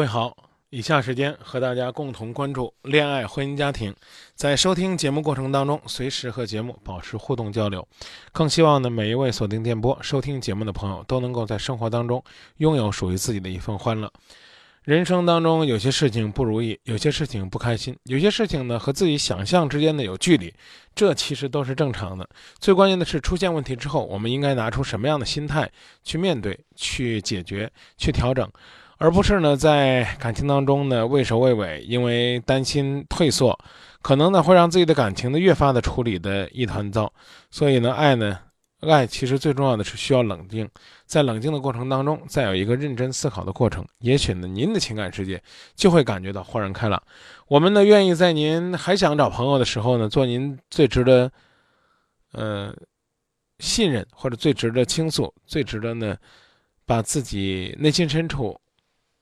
位好，以下时间和大家共同关注恋爱、婚姻、家庭。在收听节目过程当中，随时和节目保持互动交流。更希望呢，每一位锁定电波收听节目的朋友都能够在生活当中拥有属于自己的一份欢乐。人生当中有些事情不如意，有些事情不开心，有些事情呢和自己想象之间的有距离，这其实都是正常的。最关键的是，出现问题之后，我们应该拿出什么样的心态去面对、去解决、去调整。而不是呢，在感情当中呢畏首畏尾，因为担心退缩，可能呢会让自己的感情呢越发的处理的一团糟。所以呢，爱呢，爱其实最重要的是需要冷静，在冷静的过程当中，再有一个认真思考的过程，也许呢，您的情感世界就会感觉到豁然开朗。我们呢，愿意在您还想找朋友的时候呢，做您最值得，呃，信任或者最值得倾诉、最值得呢，把自己内心深处。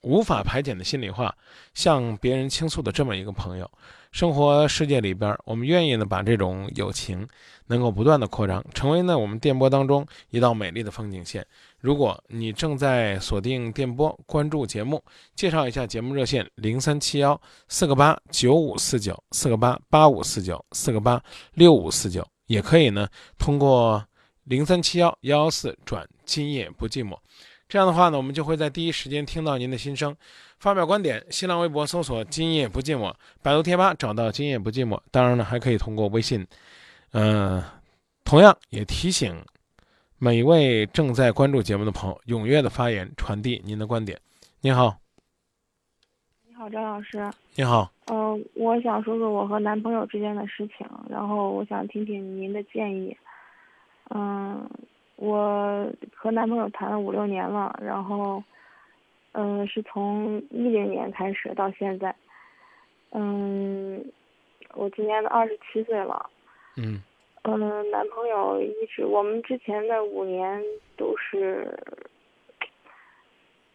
无法排解的心里话，向别人倾诉的这么一个朋友，生活世界里边，我们愿意呢把这种友情能够不断的扩张，成为呢我们电波当中一道美丽的风景线。如果你正在锁定电波关注节目，介绍一下节目热线零三七幺四个八九五四九四个八八五四九四个八六五四九，也可以呢通过零三七幺幺幺四转今夜不寂寞。这样的话呢，我们就会在第一时间听到您的心声，发表观点。新浪微博搜索“今夜不寂寞”，百度贴吧找到“今夜不寂寞”。当然呢，还可以通过微信。嗯、呃，同样也提醒每一位正在关注节目的朋友，踊跃的发言，传递您的观点。你好，你好，张老师。你好。嗯、呃，我想说说我和男朋友之间的事情，然后我想听听您的建议。嗯。我和男朋友谈了五六年了，然后，嗯、呃，是从一零年开始到现在，嗯，我今年都二十七岁了，嗯，嗯、呃，男朋友一直，我们之前的五年都是，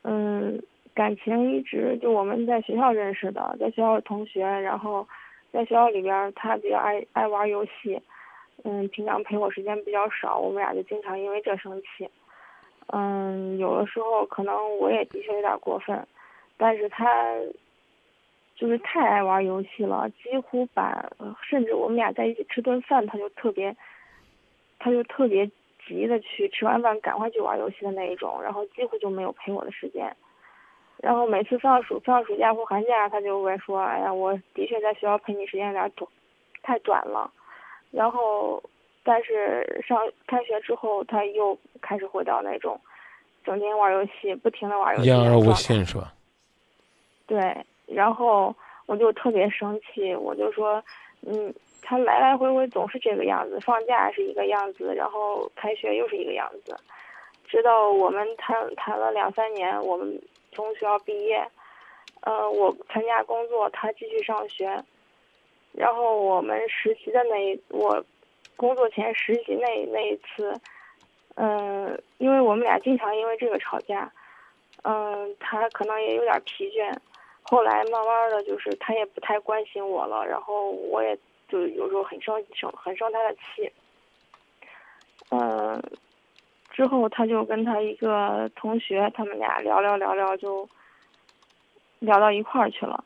嗯，感情一直就我们在学校认识的，在学校同学，然后在学校里边他比较爱爱玩游戏。嗯，平常陪我时间比较少，我们俩就经常因为这生气。嗯，有的时候可能我也的确有点过分，但是他就是太爱玩游戏了，几乎把甚至我们俩在一起吃顿饭，他就特别，他就特别急的去吃完饭赶快去玩游戏的那一种，然后几乎就没有陪我的时间。然后每次放暑放暑假或寒假，他就会说：“哎呀，我的确在学校陪你时间有点短，太短了。”然后，但是上开学之后，他又开始回到那种整天玩游戏、不停的玩游戏。言而无信是吧？对，然后我就特别生气，我就说，嗯，他来来回回总是这个样子，放假是一个样子，然后开学又是一个样子，直到我们谈谈了两三年，我们从学校毕业，呃，我参加工作，他继续上学。然后我们实习的那一，我工作前实习那那一次，嗯，因为我们俩经常因为这个吵架，嗯，他可能也有点疲倦，后来慢慢的就是他也不太关心我了，然后我也就有时候很生生很生他的气，嗯，之后他就跟他一个同学，他们俩聊聊聊聊就聊到一块儿去了。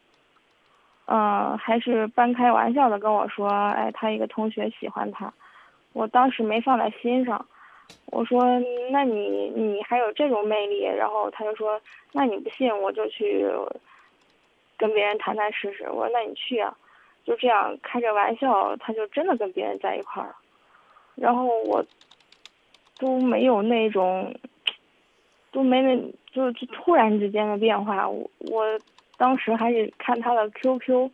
嗯，还是半开玩笑的跟我说，哎，他一个同学喜欢他，我当时没放在心上。我说，那你你还有这种魅力？然后他就说，那你不信我就去跟别人谈谈试试。我说，那你去啊。就这样开着玩笑，他就真的跟别人在一块儿了。然后我都没有那种，都没那，就是突然之间的变化。我我当时还是看他的 QQ，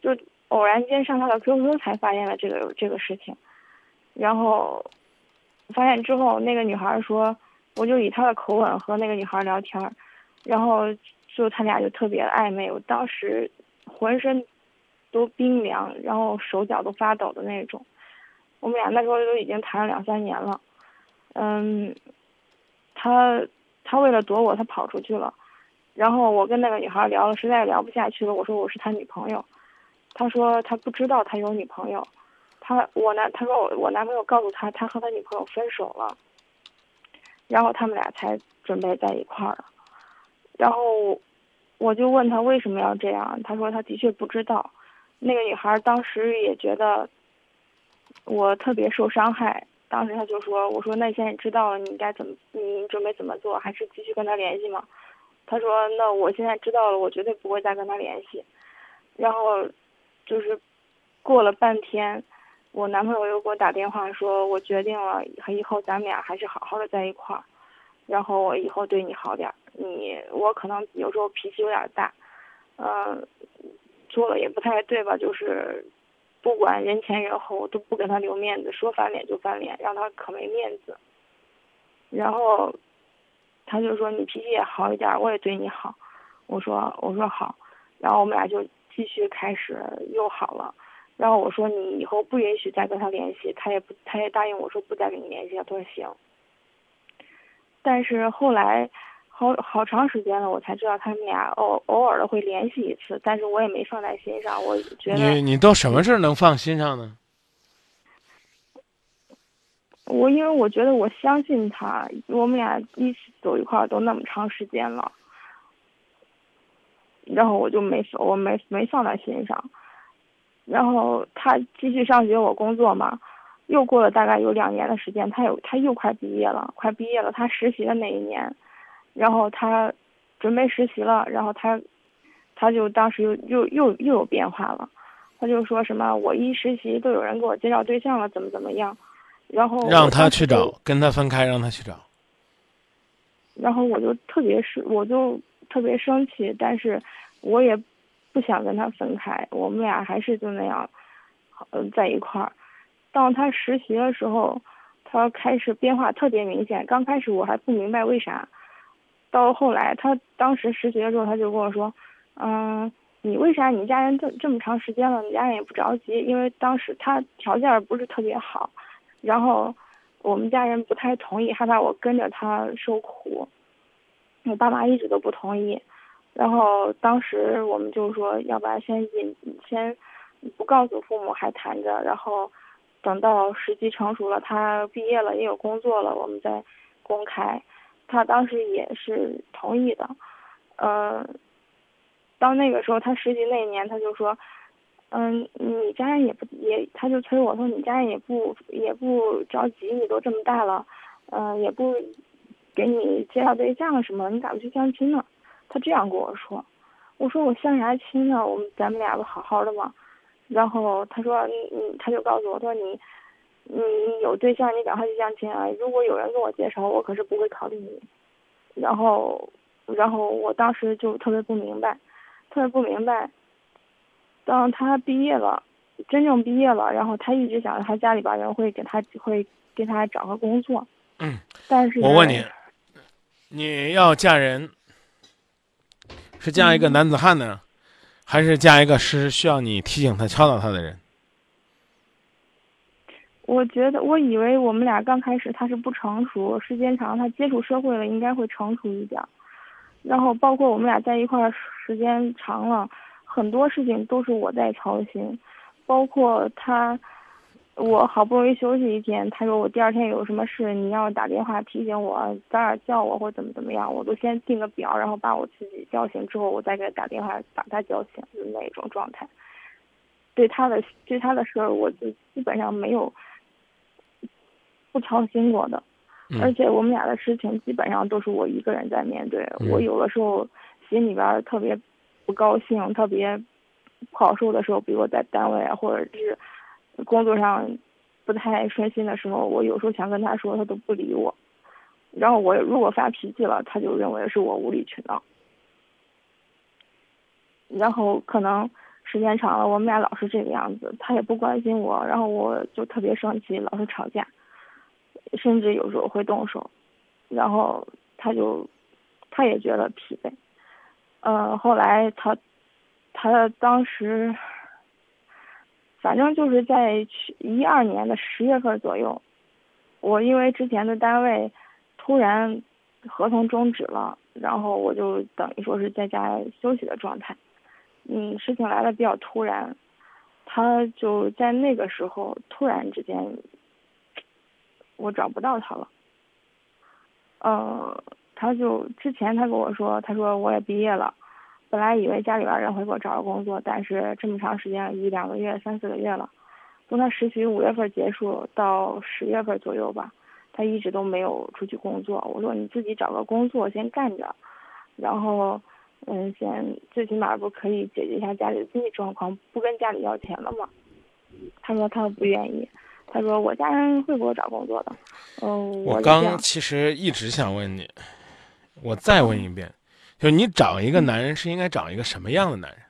就偶然间上他的 QQ 才发现了这个这个事情。然后发现之后，那个女孩说，我就以他的口吻和那个女孩聊天，然后就他俩就特别暧昧。我当时浑身都冰凉，然后手脚都发抖的那种。我们俩那时候都已经谈了两三年了，嗯，他他为了躲我，他跑出去了。然后我跟那个女孩聊了，实在聊不下去了，我说我是他女朋友。他说他不知道他有女朋友，他我男他说我我男朋友告诉他他和他女朋友分手了，然后他们俩才准备在一块儿。然后我就问他为什么要这样，他说他的确不知道。那个女孩当时也觉得。我特别受伤害，当时他就说：“我说那现在知道了，你该怎么？你准备怎么做？还是继续跟他联系吗？”他说：“那我现在知道了，我绝对不会再跟他联系。”然后，就是过了半天，我男朋友又给我打电话说：“我决定了，以后咱们俩还是好好的在一块儿。然后我以后对你好点儿。你我可能有时候脾气有点大，嗯，做了也不太对吧？就是。”不管人前人后，我都不给他留面子，说翻脸就翻脸，让他可没面子。然后，他就说你脾气也好一点，我也对你好。我说我说好，然后我们俩就继续开始又好了。然后我说你以后不允许再跟他联系，他也不他也答应我说不再跟你联系。他说行。但是后来。好好长时间了，我才知道他们俩偶偶尔的会联系一次，但是我也没放在心上。我觉得你你都什么事能放心上呢？我因为我觉得我相信他，我们俩一起走一块儿都那么长时间了，然后我就没我没没放在心上。然后他继续上学，我工作嘛，又过了大概有两年的时间，他有他又快毕业了，快毕业了，他实习的那一年。然后他准备实习了，然后他他就当时又又又又有变化了，他就说什么我一实习都有人给我介绍对象了，怎么怎么样，然后让他去找，跟他分开，让他去找。然后我就特别是我就特别生气，但是我也不想跟他分开，我们俩还是就那样，嗯，在一块儿。到他实习的时候，他开始变化特别明显，刚开始我还不明白为啥。到后来，他当时实习的时候，他就跟我说：“嗯，你为啥你家人这这么长时间了，你家人也不着急？因为当时他条件不是特别好，然后我们家人不太同意，害怕我跟着他受苦。我爸妈一直都不同意，然后当时我们就说，要不然先隐先不告诉父母还谈着，然后等到时机成熟了，他毕业了也有工作了，我们再公开。”他当时也是同意的，嗯，到那个时候他实习那一年，他就说，嗯，你家人也不也，他就催我说，你家人也不也不着急，你都这么大了，嗯，也不给你介绍对象什么，你咋不去相亲呢？他这样跟我说，我说我相啥亲呢？我们咱们俩不好好的吗？然后他说，你你，他就告诉我说你。你有对象，你赶快去相亲啊！如果有人跟我介绍，我可是不会考虑你。然后，然后我当时就特别不明白，特别不明白。当他毕业了，真正毕业了，然后他一直想着他家里边人会给他会给他找个工作。嗯。但是。我问你，你要嫁人，是嫁一个男子汉呢，还是嫁一个是需要你提醒他、敲导他的人？我觉得，我以为我们俩刚开始他是不成熟，时间长他接触社会了应该会成熟一点。然后包括我们俩在一块儿时间长了，很多事情都是我在操心，包括他，我好不容易休息一天，他说我第二天有什么事，你要打电话提醒我，早点叫我或怎么怎么样，我都先定个表，然后把我自己叫醒之后，我再给他打电话把他叫醒的那种状态。对他的对他的事儿，我就基本上没有。不操心过的，而且我们俩的事情基本上都是我一个人在面对。我有的时候心里边特别不高兴，特别不好受的时候，比如我在单位啊，或者是工作上不太顺心的时候，我有时候想跟他说，他都不理我。然后我如果发脾气了，他就认为是我无理取闹。然后可能时间长了，我们俩老是这个样子，他也不关心我，然后我就特别生气，老是吵架，甚至有时候会动手。然后他就他也觉得疲惫。呃，后来他他当时反正就是在一二年的十月份左右，我因为之前的单位。突然，合同终止了，然后我就等于说是在家休息的状态。嗯，事情来的比较突然，他就在那个时候突然之间，我找不到他了。呃，他就之前他跟我说，他说我也毕业了，本来以为家里边人会给我找个工作，但是这么长时间一两个月、三四个月了，从他实习五月份结束到十月份左右吧。他一直都没有出去工作，我说你自己找个工作先干着，然后，嗯，先最起码不可以解决一下家里的经济状况，不跟家里要钱了嘛？他说他不愿意，他说我家人会给我找工作的。嗯，我刚其实一直想问你，我再问一遍，就你找一个男人是应该找一个什么样的男人？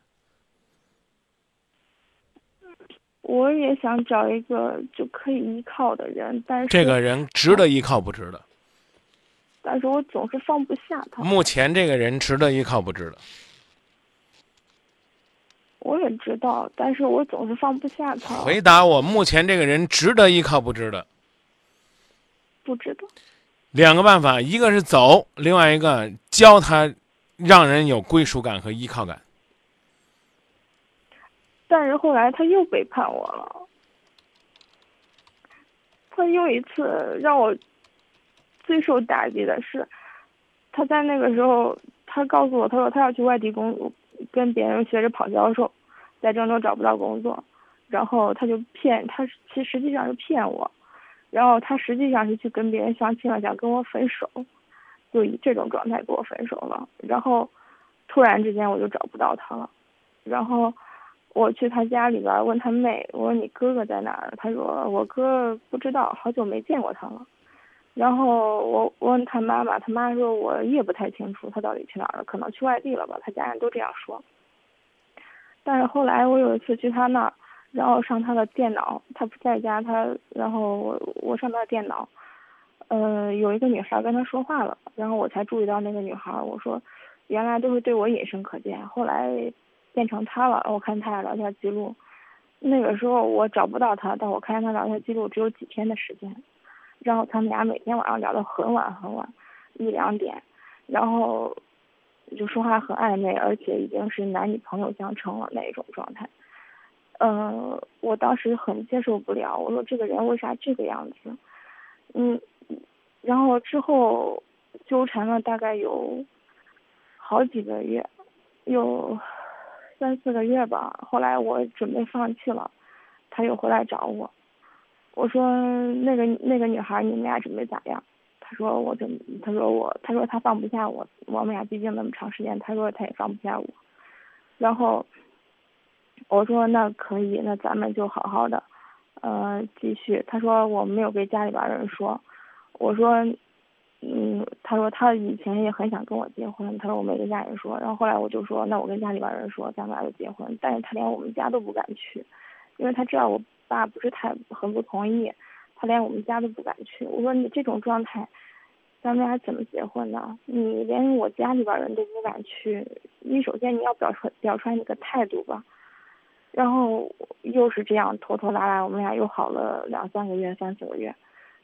我也想找一个就可以依靠的人，但是这个人值得依靠不值得？但是我总是放不下他。目前这个人值得依靠不值得？我也知道，但是我总是放不下他。回答我，目前这个人值得依靠不值得？不知道。两个办法，一个是走，另外一个教他，让人有归属感和依靠感。但是后来他又背叛我了，他又一次让我最受打击的是，他在那个时候，他告诉我，他说他要去外地工作，跟别人学着跑销售，在郑州找不到工作，然后他就骗他，其实际上是骗我，然后他实际上是去跟别人相亲了，想跟我分手，就以这种状态跟我分手了，然后突然之间我就找不到他了，然后。我去他家里边问他妹，我说你哥哥在哪儿？他说我哥不知道，好久没见过他了。然后我问他妈妈，他妈说我也不太清楚他到底去哪儿了，可能去外地了吧。他家人都这样说。但是后来我有一次去他那儿，然后上他的电脑，他不在家，他然后我我上他的电脑，呃，有一个女孩跟他说话了，然后我才注意到那个女孩。我说原来都是对我隐身可见，后来。变成他了，我看他俩聊天记录，那个时候我找不到他，但我看见他聊天记录只有几天的时间，然后他们俩每天晚上聊到很晚很晚，一两点，然后就说话很暧昧，而且已经是男女朋友相称了那一种状态，嗯，我当时很接受不了，我说这个人为啥这个样子，嗯，然后之后纠缠了大概有好几个月，有。三四个月吧，后来我准备放弃了，他又回来找我，我说那个那个女孩你们俩准备咋样？他说我准，他说我，他说他放不下我，我们俩毕竟那么长时间，他说他也放不下我，然后我说那可以，那咱们就好好的，呃，继续。他说我没有给家里边人说，我说。嗯，他说他以前也很想跟我结婚，他说我没跟家人说，然后后来我就说那我跟家里边人说，咱们俩就结婚，但是他连我们家都不敢去，因为他知道我爸不是太很不同意，他连我们家都不敢去。我说你这种状态，咱们俩怎么结婚呢？你连我家里边人都不敢去，你首先你要表出表出来你个态度吧。然后又是这样拖拖拉拉，我们俩又好了两三个月、三四个月。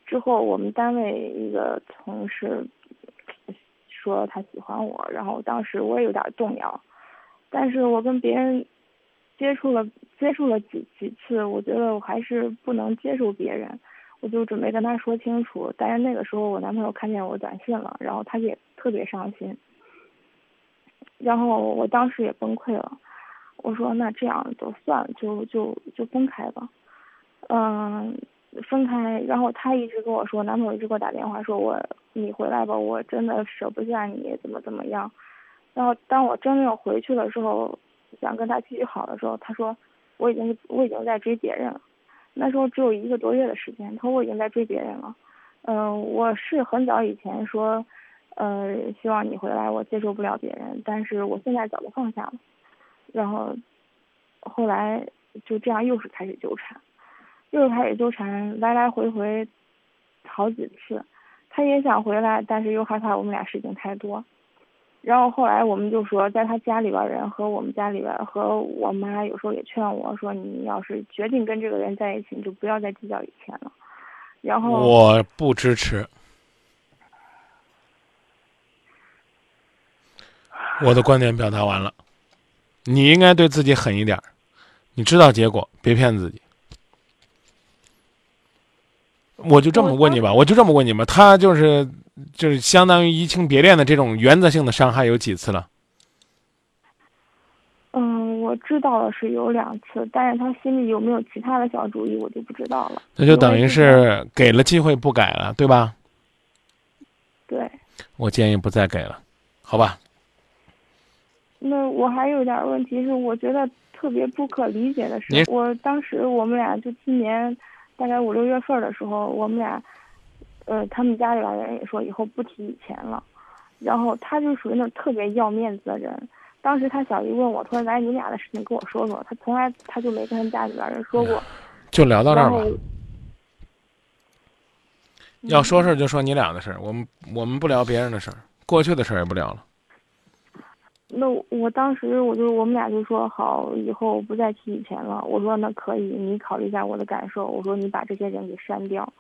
之后，我们单位一个同事说他喜欢我，然后当时我也有点动摇，但是我跟别人接触了接触了几几次，我觉得我还是不能接受别人，我就准备跟他说清楚。但是那个时候我男朋友看见我短信了，然后他也特别伤心，然后我当时也崩溃了，我说那这样就算了，就就就分开吧，嗯。分开，然后他一直跟我说，男朋友一直给我打电话，说我你回来吧，我真的舍不下你，怎么怎么样。然后当我真正回去的时候，想跟他继续好的时候，他说我已经我已经在追别人了。那时候只有一个多月的时间，他说我已经在追别人了。嗯，我是很早以前说，呃，希望你回来，我接受不了别人，但是我现在早就放下了。然后后来就这样又是开始纠缠，又是开始纠缠，来来回回好几次。他也想回来，但是又害怕我们俩事情太多。然后后来我们就说，在他家里边人和我们家里边和我妈有时候也劝我说，你要是决定跟这个人在一起，你就不要再计较以前了。然后我不支持。我的观点表达完了，你应该对自己狠一点，你知道结果，别骗自己。我就这么问你吧，我就这么问你吧，他就是就是相当于移情别恋的这种原则性的伤害有几次了？嗯，我知道的是有两次，但是他心里有没有其他的小主意，我就不知道了。那就等于是给了机会不改了，对吧？对。我建议不再给了，好吧？那我还有点问题是，我觉得特别不可理解的是，我当时我们俩就今年。大概五六月份的时候，我们俩，呃，他们家里边人也说以后不提以前了，然后他就属于那种特别要面子的人。当时他小姨问我，他说：“来，你俩的事情跟我说说。”他从来他就没跟他们家里边人说过。就聊到这儿吧。要说事儿就说你俩的事儿，我们我们不聊别人的事儿，过去的事儿也不聊了。那我当时我就我们俩就说好，以后不再提以前了。我说那可以，你考虑一下我的感受。我说你把这些人给删掉，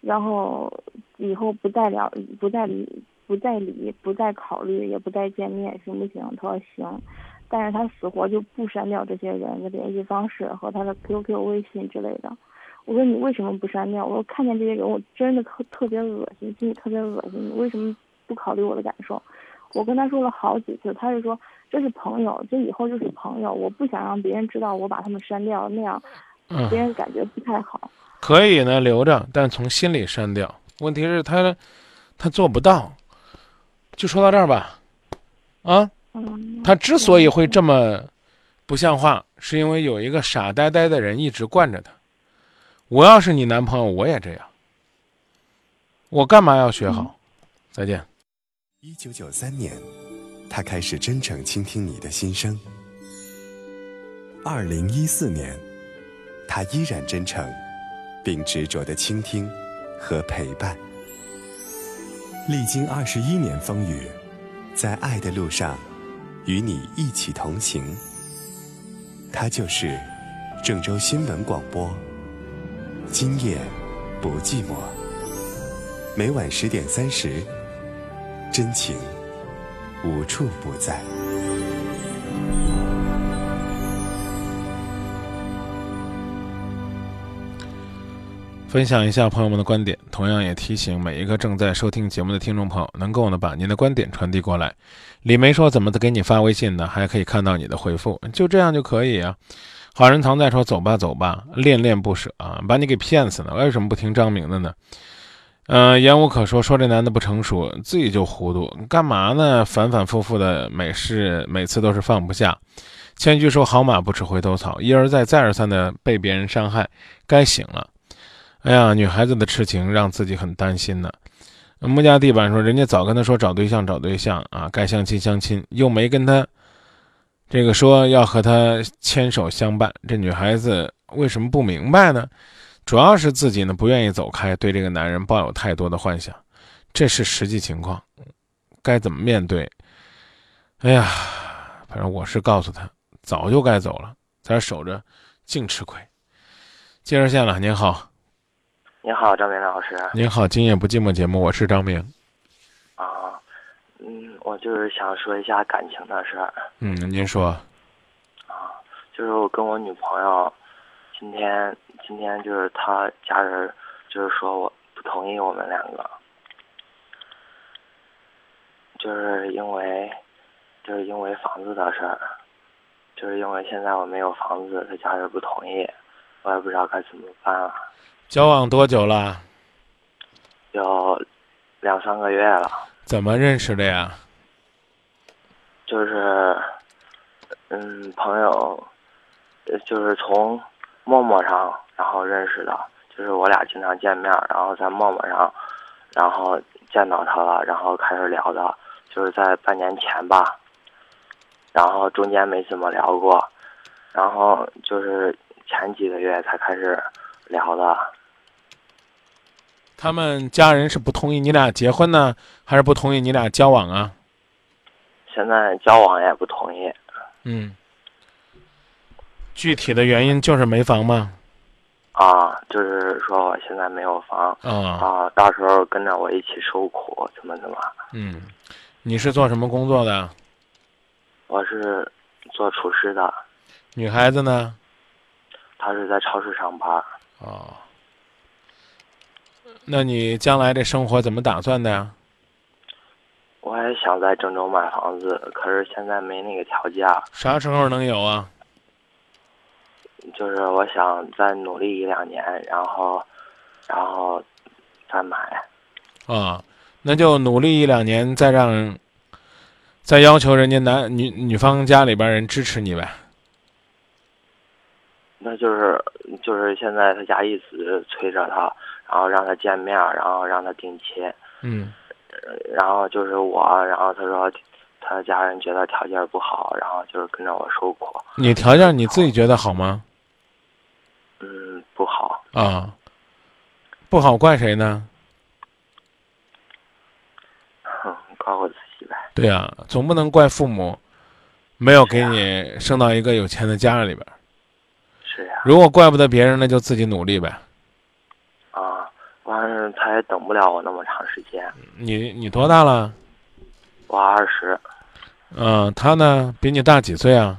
然后以后不再聊，不再理，不再理，不再考虑，也不再见面，行不行？他说行，但是他死活就不删掉这些人的联系方式和他的 QQ、微信之类的。我说你为什么不删掉？我说看见这些人我真的特特别恶心，心里特别恶心。你为什么不考虑我的感受？我跟他说了好几次，他就说这是朋友，这以后就是朋友，我不想让别人知道我把他们删掉，那样别人感觉不太好。可以呢，留着，但从心里删掉。问题是他他做不到。就说到这儿吧，啊，他之所以会这么不像话，是因为有一个傻呆呆的人一直惯着他。我要是你男朋友，我也这样。我干嘛要学好？再见。一九九三年，他开始真诚倾听你的心声。二零一四年，他依然真诚，并执着的倾听和陪伴。历经二十一年风雨，在爱的路上，与你一起同行。他就是郑州新闻广播。今夜不寂寞，每晚十点三十。真情无处不在。分享一下朋友们的观点，同样也提醒每一个正在收听节目的听众朋友，能够呢把您的观点传递过来。李梅说：“怎么的给你发微信呢？还可以看到你的回复，就这样就可以啊。”好人藏在说：“走吧走吧，恋恋不舍啊，把你给骗死了。为什么不听张明的呢？”嗯，言无可说，说这男的不成熟，自己就糊涂，干嘛呢？反反复复的每事，每次都是放不下。千句说好马不吃回头草，一而再，再而三的被别人伤害，该醒了。哎呀，女孩子的痴情让自己很担心呢。木家地板说，人家早跟他说找对象，找对象啊，该相亲相亲，又没跟他这个说要和他牵手相伴，这女孩子为什么不明白呢？主要是自己呢不愿意走开，对这个男人抱有太多的幻想，这是实际情况，该怎么面对？哎呀，反正我是告诉他，早就该走了，在这守着，净吃亏。接热线了，您好。您好，张明老师。您好，今夜不寂寞节目，我是张明。啊，嗯，我就是想说一下感情的事儿。嗯，您说。啊，就是我跟我女朋友，今天。今天就是他家人，就是说我不同意我们两个，就是因为，就是因为房子的事儿，就是因为现在我没有房子，他家人不同意，我也不知道该怎么办了。交往多久了？有两三个月了。怎么认识的呀？就是嗯，朋友，呃就是从陌陌上然后认识的，就是我俩经常见面，然后在陌陌上，然后见到他了，然后开始聊的，就是在半年前吧，然后中间没怎么聊过，然后就是前几个月才开始聊的，他们家人是不同意你俩结婚呢，还是不同意你俩交往啊？现在交往也不同意，嗯，具体的原因就是没房吗？啊，就是说我现在没有房。啊，啊，到时候跟着我一起受苦，怎么怎么？嗯，你是做什么工作的？我是做厨师的，女孩子呢？她是在超市上班。哦，那你将来这生活怎么打算的呀？我也想在郑州买房子，可是现在没那个条件。啥时候能有啊？就是我想再努力一两年，然后，然后再买。啊，那就努力一两年，再让，再要求人家男女女方家里边人支持你呗。那就是就是现在他家一直催着他，然后让他见面，然后让他定亲，嗯，然后就是我，然后他说他家人觉得条件不好，然后就是跟着我受苦。你条件你自己觉得好吗？嗯，不好。啊，不好怪谁呢？哼，怪我自己呗。对呀、总不能怪父母没有给你生到一个有钱的家里边。是呀。如果怪不得别人，那就自己努力呗。啊，完了他也等不了我那么长时间。你你多大了？我二十，嗯、他呢？比你大几岁啊？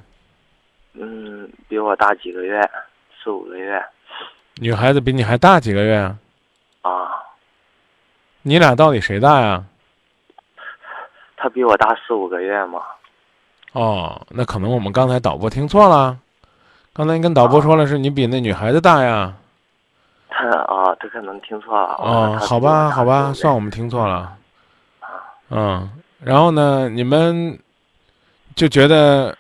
嗯，比我大几个月，四五个月。女孩子比你还大几个月啊？啊，你俩到底谁大呀？她比我大四五个月嘛。哦，那可能我们刚才导播听错了。刚才你跟导播说了，是你比那女孩子大呀。他啊，他可能听错了。哦，好吧，好吧，算我们听错了。嗯，然后呢，你们就觉得，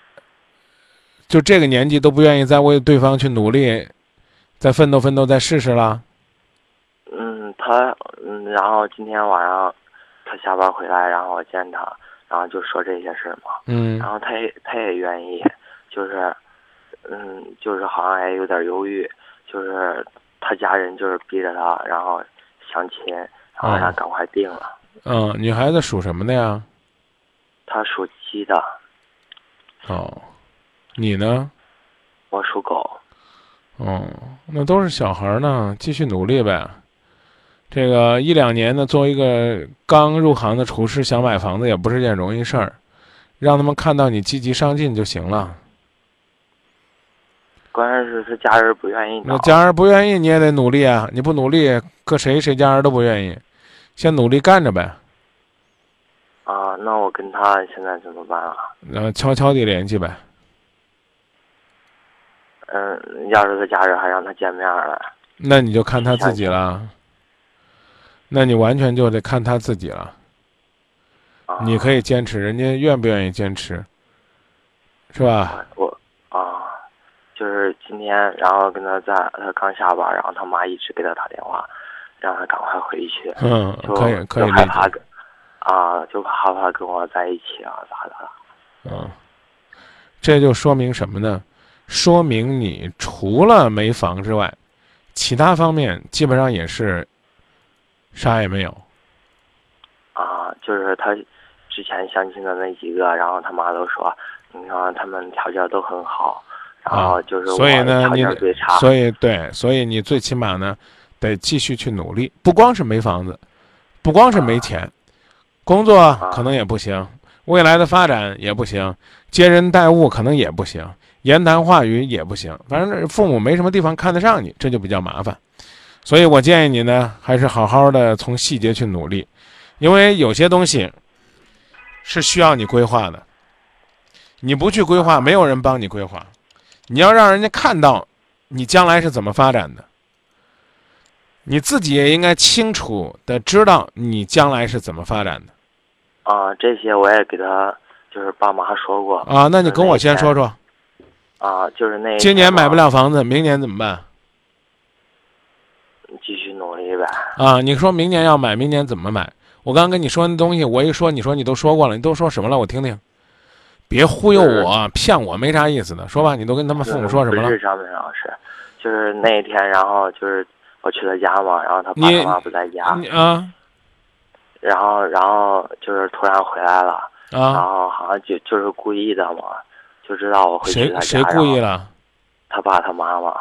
就这个年纪都不愿意再为对方去努力，再奋斗奋斗，再试试啦？嗯，他嗯，然后今天晚上他下班回来，然后我见他，然后就说这些事儿嘛。嗯然后他也他也愿意，就是，嗯，就是好像也有点犹豫，就是他家人就是逼着他，然后相亲，然后让他哦赶快定了。嗯，女孩子属什么的呀？她属鸡的，哦，你呢？我属狗。哦，那都是小孩儿呢，继续努力呗。这个一两年呢，作为一个刚入行的厨师，想买房子也不是件容易事儿，让他们看到你积极上进就行了。关键是他家人不愿意那。家人不愿意，你也得努力啊！你不努力，搁谁谁家人都不愿意。先努力干着呗，啊，那我跟他现在怎么办啊？然后悄悄地联系呗。嗯，要是他家人还让他见面了，那你就看他自己了。那你完全就得看他自己了。啊，你可以坚持，人家愿不愿意坚持，是吧？我啊，就是今天，然后跟他在，他刚下班，然后他妈一直给他打电话，让他赶快回去，嗯，可以可以就害。怕跟啊，就害怕跟我在一起啊，咋的？嗯，这就说明什么呢？说明你除了没房之外，其他方面基本上也是啥也没有。啊，就是他之前相亲的那几个，然后他妈都说，你看他们条件都很好，然后就是所以呢，你。所以对，所以你最起码呢，得继续去努力。不光是没房子，不光是没钱，工作可能也不行，未来的发展也不行，接人待物可能也不行，言谈话语也不行。反正父母没什么地方看得上你，这就比较麻烦。所以我建议你呢，还是好好的从细节去努力，因为有些东西是需要你规划的。你不去规划，没有人帮你规划。你要让人家看到你将来是怎么发展的，你自己也应该清楚的知道你将来是怎么发展的。啊，这些我也给他就是爸妈说过啊，那你跟我先说说，啊，就是那今年买不了房子，明年怎么办？继续努力呗。啊，你说明年要买，明年怎么买？我刚刚跟你说那东西，我一说，你说你都说过了，你都说什么了？我听听，别忽悠我、骗我，没啥意思的。说吧，你都跟他们父母说什么了不？是上面老师，就是那一天，然后就是我去他家嘛，然后他爸你他妈不在家，你啊然后然后就是突然回来了，然啊，后好像就就是故意的嘛，就知道我会去他家，谁谁故意了？他爸他妈妈，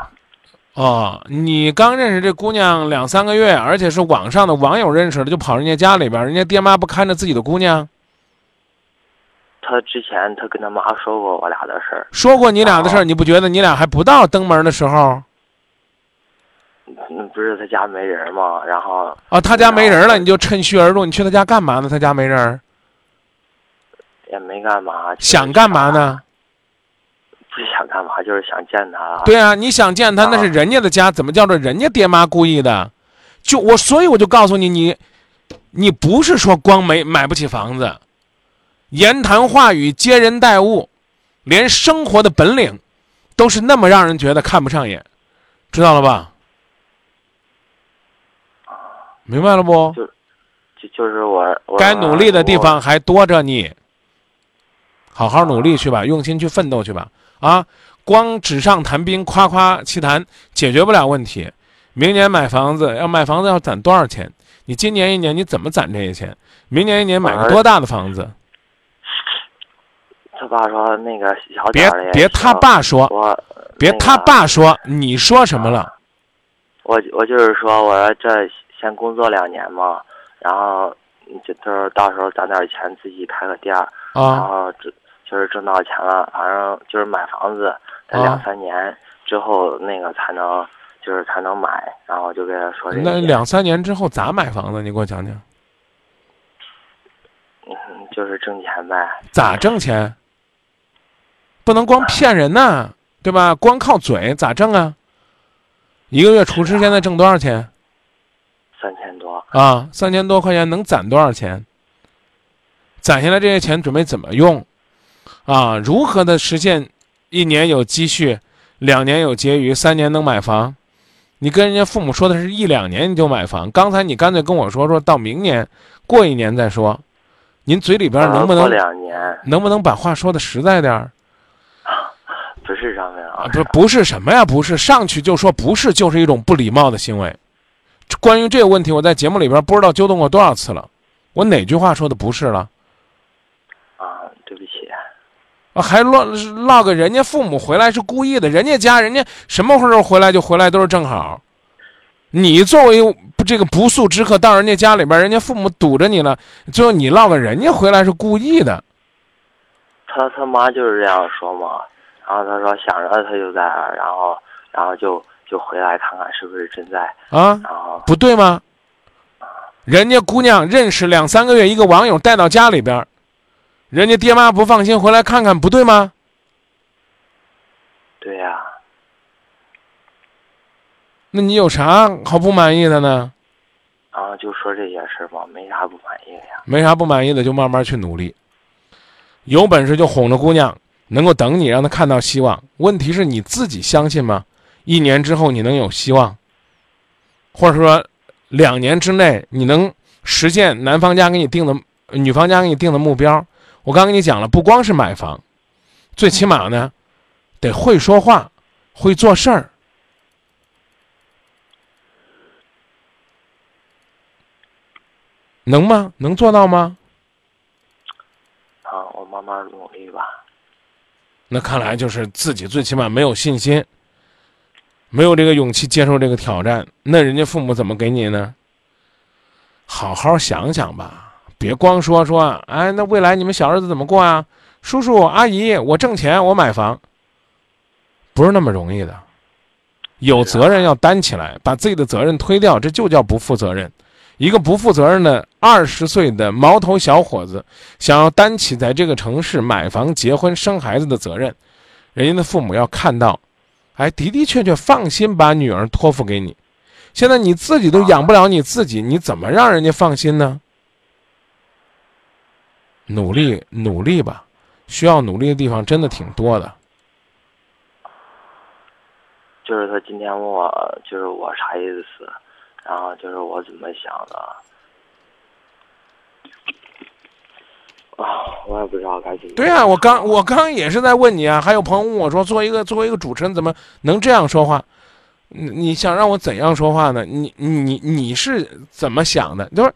哦，你刚认识这姑娘两三个月，而且是网上的网友认识的，就跑人家家里边，人家爹妈不看着自己的姑娘，他之前他跟他妈说过我俩的事儿，说过你俩的事儿，哦你不觉得你俩还不到登门的时候嗯，不是他家没人嘛，然后啊？他家没人了，你就趁虚而入，你去他家干嘛呢？他家没人，也没干嘛，想干嘛呢？不是想干嘛，就是想见他。对啊，你想见他啊那是人家的家，怎么叫做人家爹妈故意的？就我，所以我就告诉你，你，你不是说光没买不起房子，言谈话语、接人待物，连生活的本领，都是那么让人觉得看不上眼，知道了吧？明白了不？就就是我我该努力的地方还多着你，好好努力去吧，用心去奋斗去吧。啊，光纸上谈兵、夸夸其谈解决不了问题。明年买房子要买房子要攒多少钱？你今年一年你怎么攒这些钱？明年一年买个多大的房子？他爸说那个小别他爸说，我别他爸说，你说什么了？我我就是说，我说这先工作两年嘛，然后就就是到时候攒点钱自己开个店儿，然啊后这就是挣到钱了，反正就是买房子，在啊两三年之后那个才能就是才能买，然后就跟他说那两三年之后咋买房子？你给我讲讲，嗯，就是挣钱呗，咋挣钱？不能光骗人呐，对吧？光靠嘴咋挣啊？一个月厨师现在挣多少钱三千多，啊？三千多块钱能攒多少钱？攒下来这些钱准备怎么用？啊，如何的实现一年有积蓄，两年有结余，三年能买房？你跟人家父母说的是一两年你就买房，刚才你干脆跟我说说到明年，过一年再说。您嘴里边能不过能两年？能不能把话说的实在点儿？不是上面啊，不不是什么呀？不是上去就说不是，就是一种不礼貌的行为。关于这个问题，我在节目里边不知道纠正过多少次了。我哪句话说的不是了？啊，对不起，啊，还落落个人家父母回来是故意的，人家家人家什么时候回来就回来都是正好。你作为这个不速之客到人家家里边，人家父母堵着你了，最后你落个人家回来是故意的。他他妈就是这样说嘛，然后他说想着他就在那儿，然后然后就就回来看看是不是真在，啊，然后不对吗？人家姑娘认识两三个月，一个网友带到家里边儿，人家爹妈不放心，回来看看，不对吗？对呀、那你有啥好不满意的呢？啊就说这些事儿嘛，没啥不满意的呀。没啥不满意的，就慢慢去努力。有本事就哄着姑娘，能够等你，让她看到希望。问题是你自己相信吗？一年之后你能有希望，或者说两年之内你能实现男方家给你定的、女方家给你定的目标？我刚跟你讲了，不光是买房，最起码呢，得会说话，会做事儿。能吗？能做到吗？啊，我慢慢努力吧。那看来就是自己最起码没有信心，没有这个勇气接受这个挑战。那人家父母怎么给你呢？好好想想吧，别光说说，哎，那未来你们小日子怎么过啊？叔叔阿姨，我挣钱，我买房，不是那么容易的。有责任要担起来，把自己的责任推掉，这就叫不负责任。一个不负责任的二十岁的毛头小伙子，想要担起在这个城市买房、结婚、生孩子的责任，人家的父母要看到，哎，的的确确放心把女儿托付给你。现在你自己都养不了你自己，你怎么让人家放心呢？努力努力吧，需要努力的地方真的挺多的。就是他今天问我，就是我啥意思，然后就是我怎么想的，啊，我也不知道该怎么。对啊、我刚我刚也是在问你啊，还有朋友问我说，作为一个作为一个主持人，怎么能这样说话？你你想让我怎样说话呢？你你你是怎么想的？就是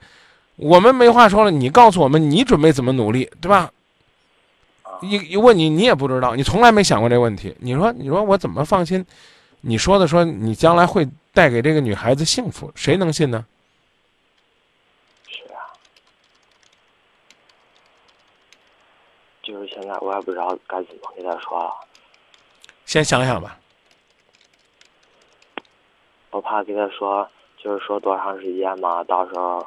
我们没话说了，你告诉我们你准备怎么努力，对吧？一一问你，你也不知道，你从来没想过这个问题。你说你说我怎么放心？你说的说你将来会带给这个女孩子幸福，谁能信呢？是啊，就是现在我也不知道该怎么跟他说了，先想想吧。我怕跟他说，就是说多长时间嘛，到时候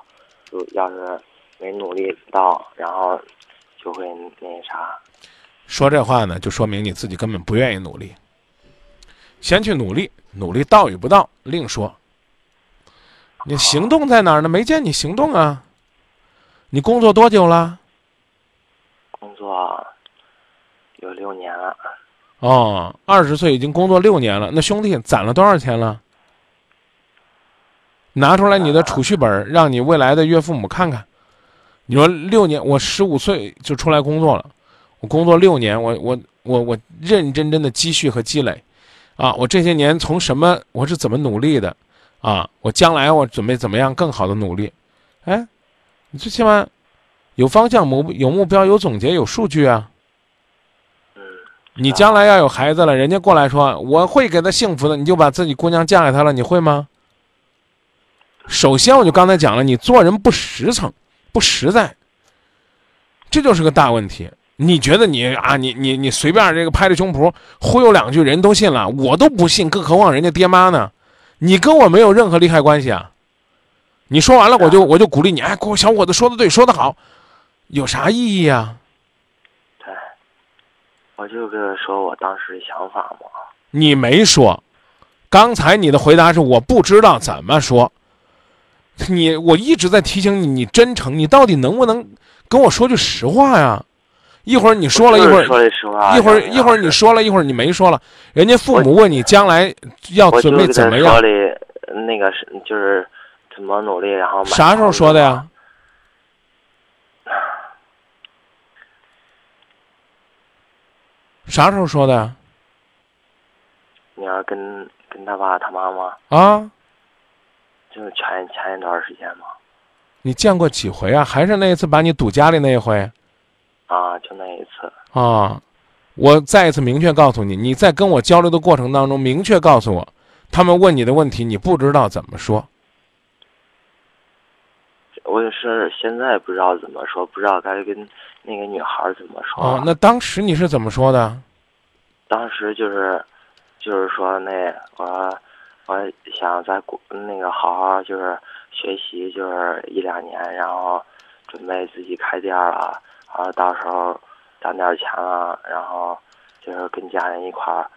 就要是没努力到，然后就会那啥。说这话呢，就说明你自己根本不愿意努力。先去努力，努力到与不到另说。你行动在哪儿呢？没见你行动啊。你工作多久了？工作有六年了，哦，二十岁已经工作六年了。那兄弟攒了多少钱了？拿出来你的储蓄本儿，让你未来的岳父母看看。你说六年，我十五岁就出来工作了，我工作六年，我我我我认认真真的积蓄和积累，啊，我这些年从什么，我是怎么努力的，啊，我将来我准备怎么样更好的努力，哎，你最起码有方向、目有目标、有总结、有数据啊。嗯，你将来要有孩子了，人家过来说我会给他幸福的，你就把自己姑娘嫁给他了，你会吗？首先，我就刚才讲了，你做人不实诚，不实在，这就是个大问题。你觉得你啊，你你你随便这个拍着胸脯忽悠两句，人都信了，我都不信，更何况人家爹妈呢？你跟我没有任何利害关系啊！你说完了，我就我就鼓励你，哎，小伙子说的对，说的好，有啥意义啊？对，我就跟他说我当时想法嘛。你没说，刚才你的回答是我不知道怎么说。你我一直在提醒你，你真诚，你到底能不能跟我说句实话呀？一会儿你说了一会儿，说的实话，一会儿一会儿你说了一会儿你没说了，人家父母问你将来要准备怎么样那个是就是怎么努力，然后买啥时候说的呀？啥时候说的呀？你要跟跟他爸他妈妈，啊，就是前前一段时间嘛，你见过几回啊？还是那一次把你堵家里那一回？啊，就那一次，啊，我再一次明确告诉你，你在跟我交流的过程当中，明确告诉我，他们问你的问题，你不知道怎么说。我也是现在不知道怎么说，不知道该跟那个女孩怎么说。哦，那当时你是怎么说的？当时就是，就是说那我我想在国那个好好就是学习，就是一两年，然后准备自己开店了，然后到时候攒点钱了，然后就是跟家人一块儿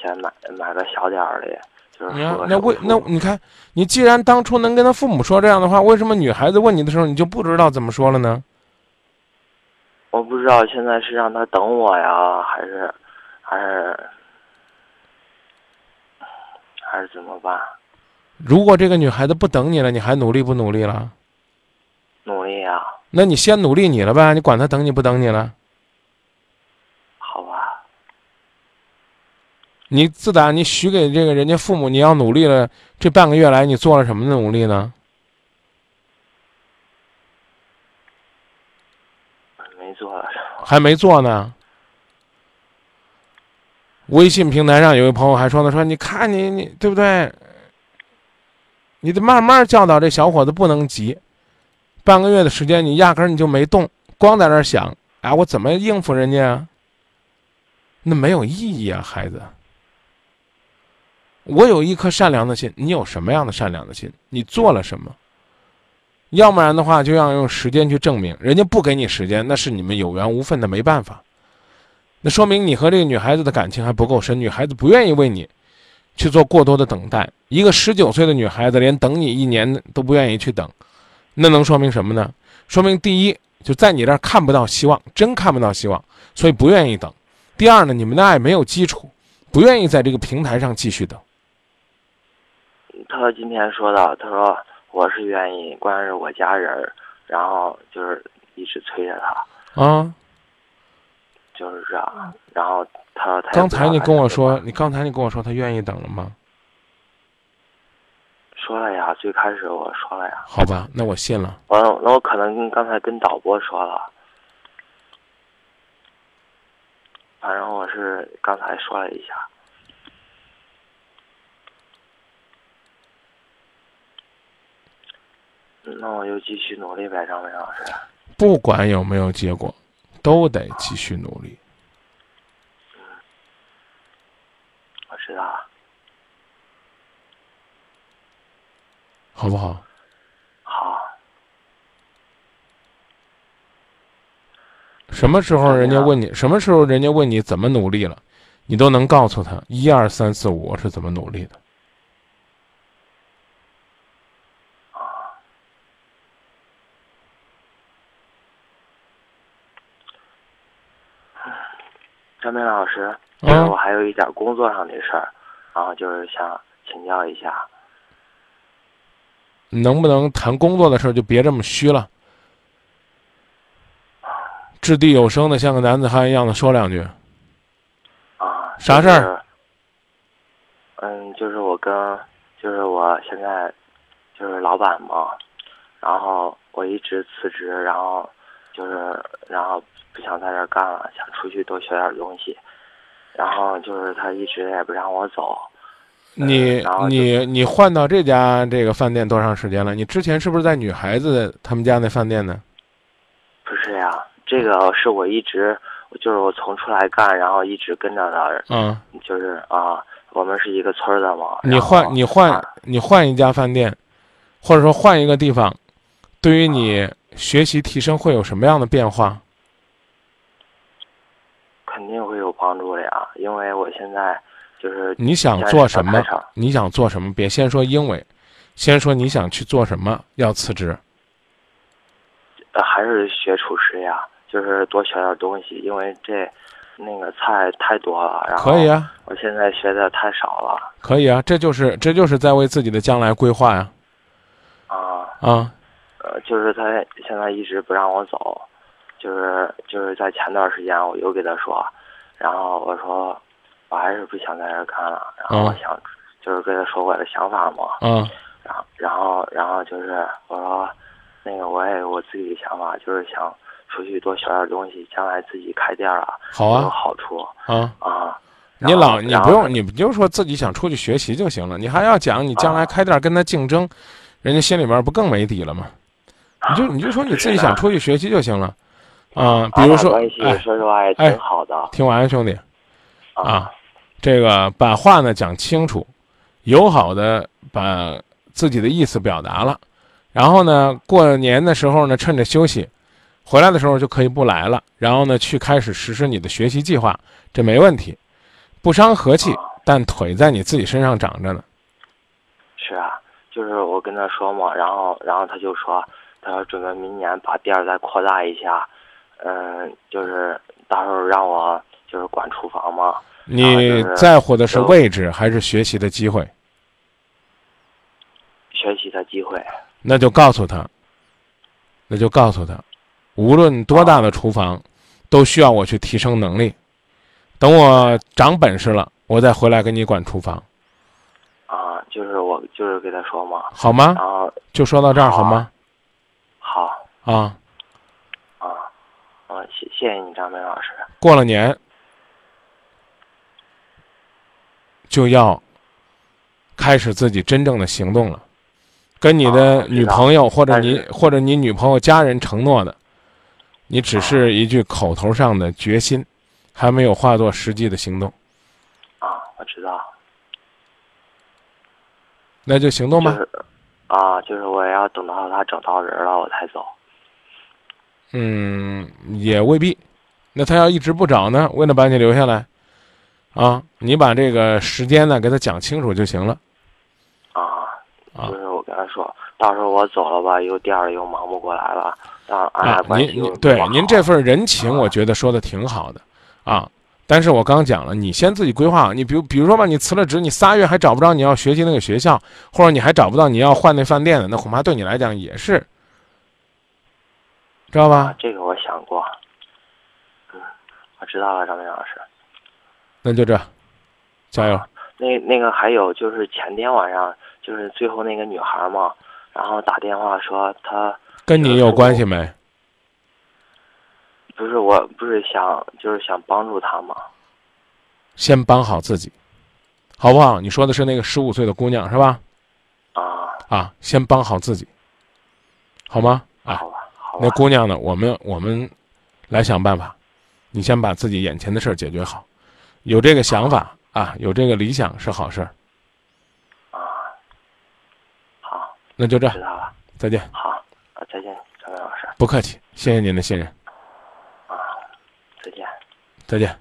先买买个小点儿的，就是你看说，那为那你看，你既然当初能跟他父母说这样的话，为什么女孩子问你的时候，你就不知道怎么说了呢？我不知道现在是让他等我呀，还是还是还是怎么办？如果这个女孩子不等你了，你还努力不努力了？努力啊，那你先努力你了呗，你管她等你不等你了？好吧，你自打你许给这个人家父母你要努力了，这半个月来你做了什么努力呢？没做了。还没做呢。微信平台上有一朋友还说呢，说你看你你对不对？你得慢慢教导这小伙子，不能急。半个月的时间，你压根儿你就没动，光在那儿想，啊，我怎么应付人家？那没有意义啊，孩子。我有一颗善良的心，你有什么样的善良的心？你做了什么？要不然的话，就要用时间去证明。人家不给你时间，那是你们有缘无分的，没办法。那说明你和这个女孩子的感情还不够深，女孩子不愿意为你去做过多的等待。一个十九岁的女孩子连等你一年都不愿意去等，那能说明什么呢？说明第一，就在你这儿看不到希望，真看不到希望，所以不愿意等。第二呢，你们的爱没有基础，不愿意在这个平台上继续等。他今天说的，他说我是愿意，关键是我家人儿，然后就是一直催着他，啊，就是这样。然后他他刚才你跟我说，你刚才你跟我说他愿意等了吗？说了呀，最开始我说了呀，好吧，那我信了。完了，那我可能跟刚才跟导播说了，反正我是刚才说了一下。嗯那我就继续努力呗，张明老师。不管有没有结果，都得继续努力。我知道了，好不好？好，什么时候人家问你，什么时候人家问你怎么努力了，你都能告诉他一二三四五我是怎么努力的。张明老师，就是我啊，还有一点工作上的事儿，然后就是想请教一下。能不能谈工作的事儿就别这么虚了，掷地有声的像个男子汉一样的说两句。啊，啥事儿嗯，就是我跟，就是我现在就是老板嘛，然后我一直辞职，然后就是然后不想在这儿干了，想出去多学点东西，然后就是他一直也不让我走。你你你换到这家这个饭店多长时间了？你之前是不是在女孩子他们家那饭店呢？不是呀，这个是我一直就是我从出来干，然后一直跟着的，嗯，就是啊，我们是一个村的嘛。你换你换啊你换一家饭店，或者说换一个地方，对于你学习提升会有什么样的变化？肯定会有帮助的呀，因为我现在就是你想做什么？你想做什么？别先说因为，先说你想去做什么，要辞职。呃还是学厨师呀，就是多学点东西，因为这那个菜太多了，然后可以啊，我现在学的太少了可以啊，这就是这就是在为自己的将来规划呀。啊，啊，呃，就是他现在一直不让我走，就是就是在前段时间我又给他说，然后我说我还是不想在这儿干了，然后我嗯想就是跟他说我的想法嘛，嗯，然后然后然后就是我说那个我也有我自己的想法，就是想出去多学点东西，将来自己开店啊，有好啊好处啊，啊。你老你不用你不就说自己想出去学习就行了，你还要讲你将来开店跟他竞争，人家心里边不更没底了吗？你就 你就说你自己想出去学习就行了，啊，比如说关系哎，说实话也哎挺好的。听完兄弟。啊，这个把话呢讲清楚，友好的把自己的意思表达了，然后呢，过年的时候呢，趁着休息，回来的时候就可以不来了，然后呢，去开始实施你的学习计划，这没问题，不伤和气，但腿在你自己身上长着呢。是啊，就是我跟他说嘛，然后然后他就说，他说准备明年把店儿再扩大一下，嗯，就是到时候让我就是管厨房嘛，你在乎的是位置还是学习的机会？学习的机会。那就告诉他，那就告诉他，无论多大的厨房，都需要我去提升能力。等我长本事了，我再回来给你管厨房，啊，就是我就是跟他说嘛，好吗？啊就说到这儿好吗？好啊，谢谢谢你张明老师，过了年就要开始自己真正的行动了，跟你的啊女朋友或者你或者你女朋友家人承诺的，你只是一句口头上的决心，还没有化作实际的行动，啊，我知道，那就行动吧。啊，就是我要等到他找到人了我才走。嗯，也未必。那他要一直不找呢？为了把你留下来，啊，你把这个时间呢给他讲清楚就行了。啊，啊就是我跟他说，到时候我走了吧，又店儿又忙不过来了，让俺俩啊，关系您您对您这份人情，我觉得说的挺好的啊。但是我刚讲了，你先自己规划。你比如比如说吧，你辞了职，你仨月还找不着你要学习那个学校，或者你还找不到你要换那饭店的，那恐怕对你来讲也是，知道吧啊？，这个我想过。嗯，我知道了，张明老师。那就这，加油！那那个还有就是前天晚上，就是最后那个女孩嘛，然后打电话说她跟你有关系没？不是我不是想就是想帮助她嘛，先帮好自己，好不好？你说的是那个十五岁的姑娘是吧？啊，啊，先帮好自己，好吗？啊，好吧那，姑娘呢？我们我们来想办法，你先把自己眼前的事儿解决好，有这个想法啊，有这个理想是好事儿。啊，好，那就这，知道了，再见，好，啊，再见，张明老师，不客气，谢谢您的信任，啊，再见。再见。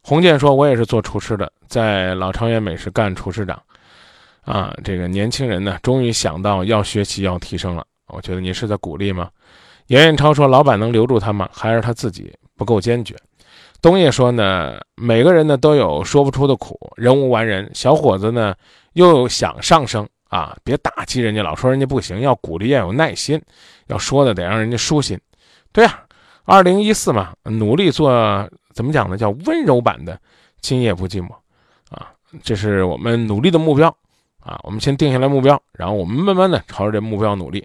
洪建说：“我也是做厨师的，在老长远美食干厨师长，啊，这个年轻人呢，终于想到要学习要提升了。我觉得您是在鼓励吗？”严彦超说：“老板能留住他吗？还是他自己不够坚决？”东叶说呢：“每个人呢都有说不出的苦，人无完人。小伙子呢又想上升啊，别打击人家，老说人家不行，要鼓励，要有耐心，要说的得让人家舒心。对呀、二零一四嘛，努力做怎么讲呢？叫温柔版的今夜不寂寞啊，这是我们努力的目标啊。我们先定下来目标，然后我们慢慢的朝着这目标努力。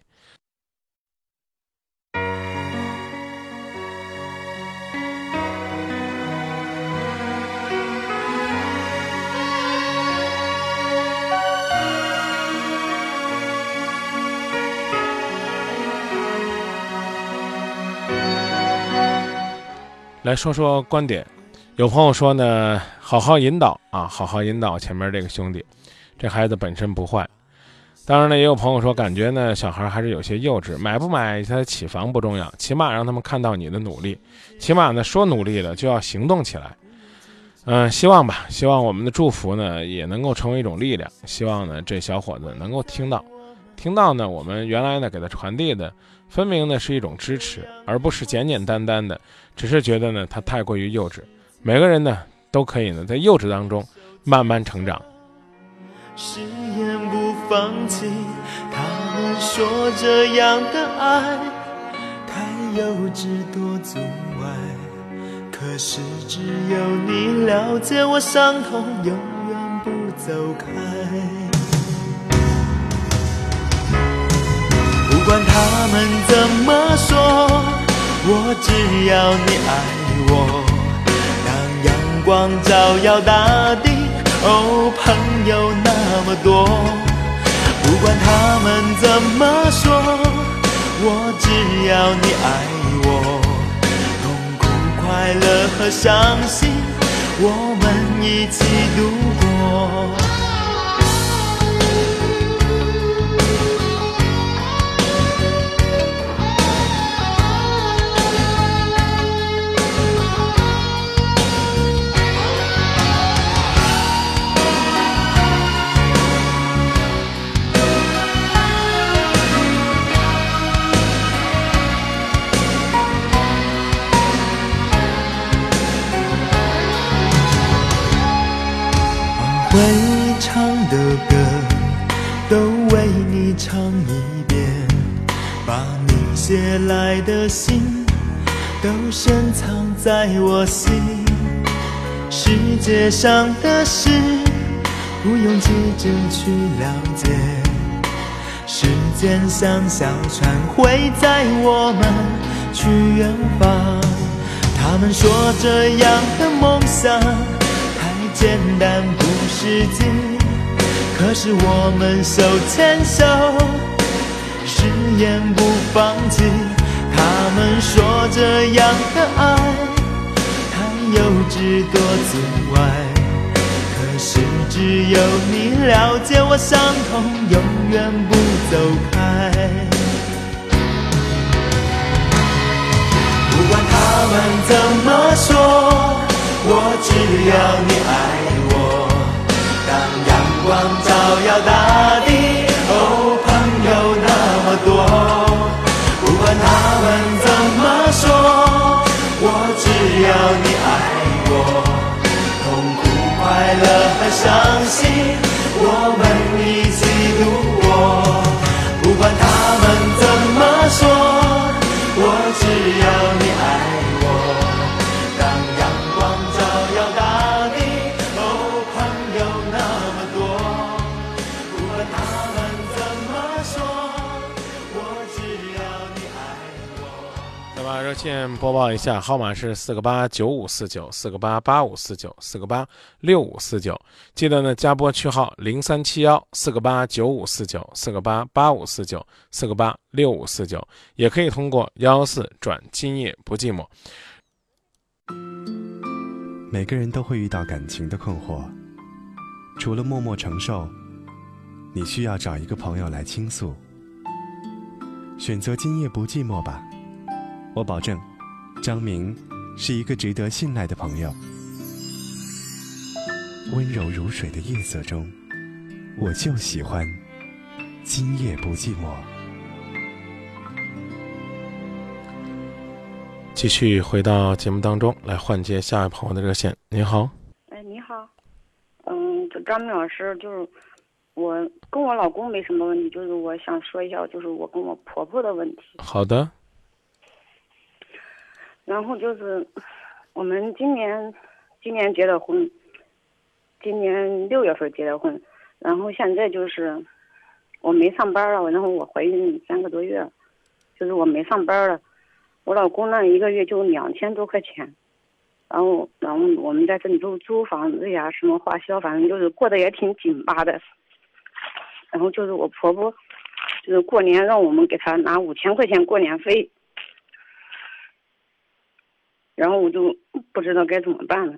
来说说观点，有朋友说呢，好好引导啊，好好引导前面这个兄弟，这孩子本身不坏。当然呢，也有朋友说，感觉呢小孩还是有些幼稚，买不买他起房不重要，起码让他们看到你的努力，起码呢说努力了就要行动起来。嗯、希望吧，希望我们的祝福呢也能够成为一种力量，希望呢这小伙子能够听到，听到呢我们原来呢给他传递的，分明呢是一种支持，而不是简简单单的。只是觉得呢，他太过于幼稚。每个人呢，都可以呢，在幼稚当中慢慢成长。誓言不放弃，他们说这样的爱太幼稚多阻碍，可是只有你了解我伤痛，永远不走开。管他们怎么说，我只要你爱我。当阳光照耀大地，哦，朋友那么多。不管他们怎么说，我只要你爱我。痛苦、快乐和伤心，我们一起度过。会唱的歌都为你唱一遍，把你写来的信都深藏在我心。世界上的事不用急着去了解，时间像小船会载我们去远方。他们说这样的梦想简单不实际，可是我们手牵手，誓言不放弃。他们说这样的爱太幼稚多阻碍，可是只有你了解我伤痛，永远不走开。不管他们怎么说，我只要你爱我。当阳光照耀大地，哦，朋友那么多。不管他们怎么说，我只要你爱我，痛苦快乐和伤心，我们一起度过。线播报一下，号码是四个八九五四九，四个八八五四九，四个八六五四九。记得呢，加拨区号零三七幺，四个八九五四九，四个八八五四九，四个八六五四九，也可以通过幺幺四转今夜不寂寞。每个人都会遇到感情的困惑，除了默默承受，你需要找一个朋友来倾诉。选择今夜不寂寞吧，我保证，张明是一个值得信赖的朋友。温柔如水的夜色中，我就喜欢今夜不寂寞。继续回到节目当中来换接下一位朋友的热线。您好，哎，你好，嗯，就张明老师，就是我跟我老公没什么问题，就是我想说一下，就是我跟我婆婆的问题。好的，然后就是我们今年今年结的婚，今年六月份结的婚，然后现在就是我没上班了，然后我怀孕三个多月，就是我没上班了，我老公那一个月就两千多块钱，然后然后我们在这里头租房子呀，什么花销，反正就是过得也挺紧巴的。然后就是我婆婆，就是过年让我们给她拿五千块钱过年费，然后我就不知道该怎么办了。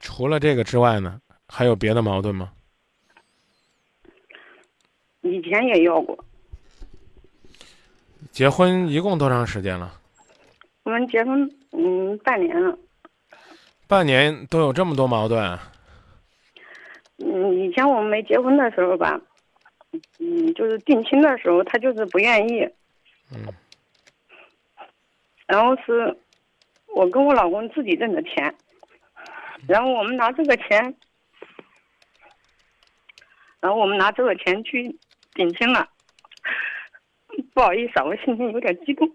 除了这个之外呢，还有别的矛盾吗？以前也要过，结婚一共多长时间了？我们结婚嗯半年了，半年都有这么多矛盾啊？嗯，以前我们没结婚的时候吧，嗯，就是定亲的时候，他就是不愿意，嗯，然后是我跟我老公自己挣的钱，然后我们拿这个钱，然后我们拿这个钱去定亲了。不好意思啊，我心情有点激动。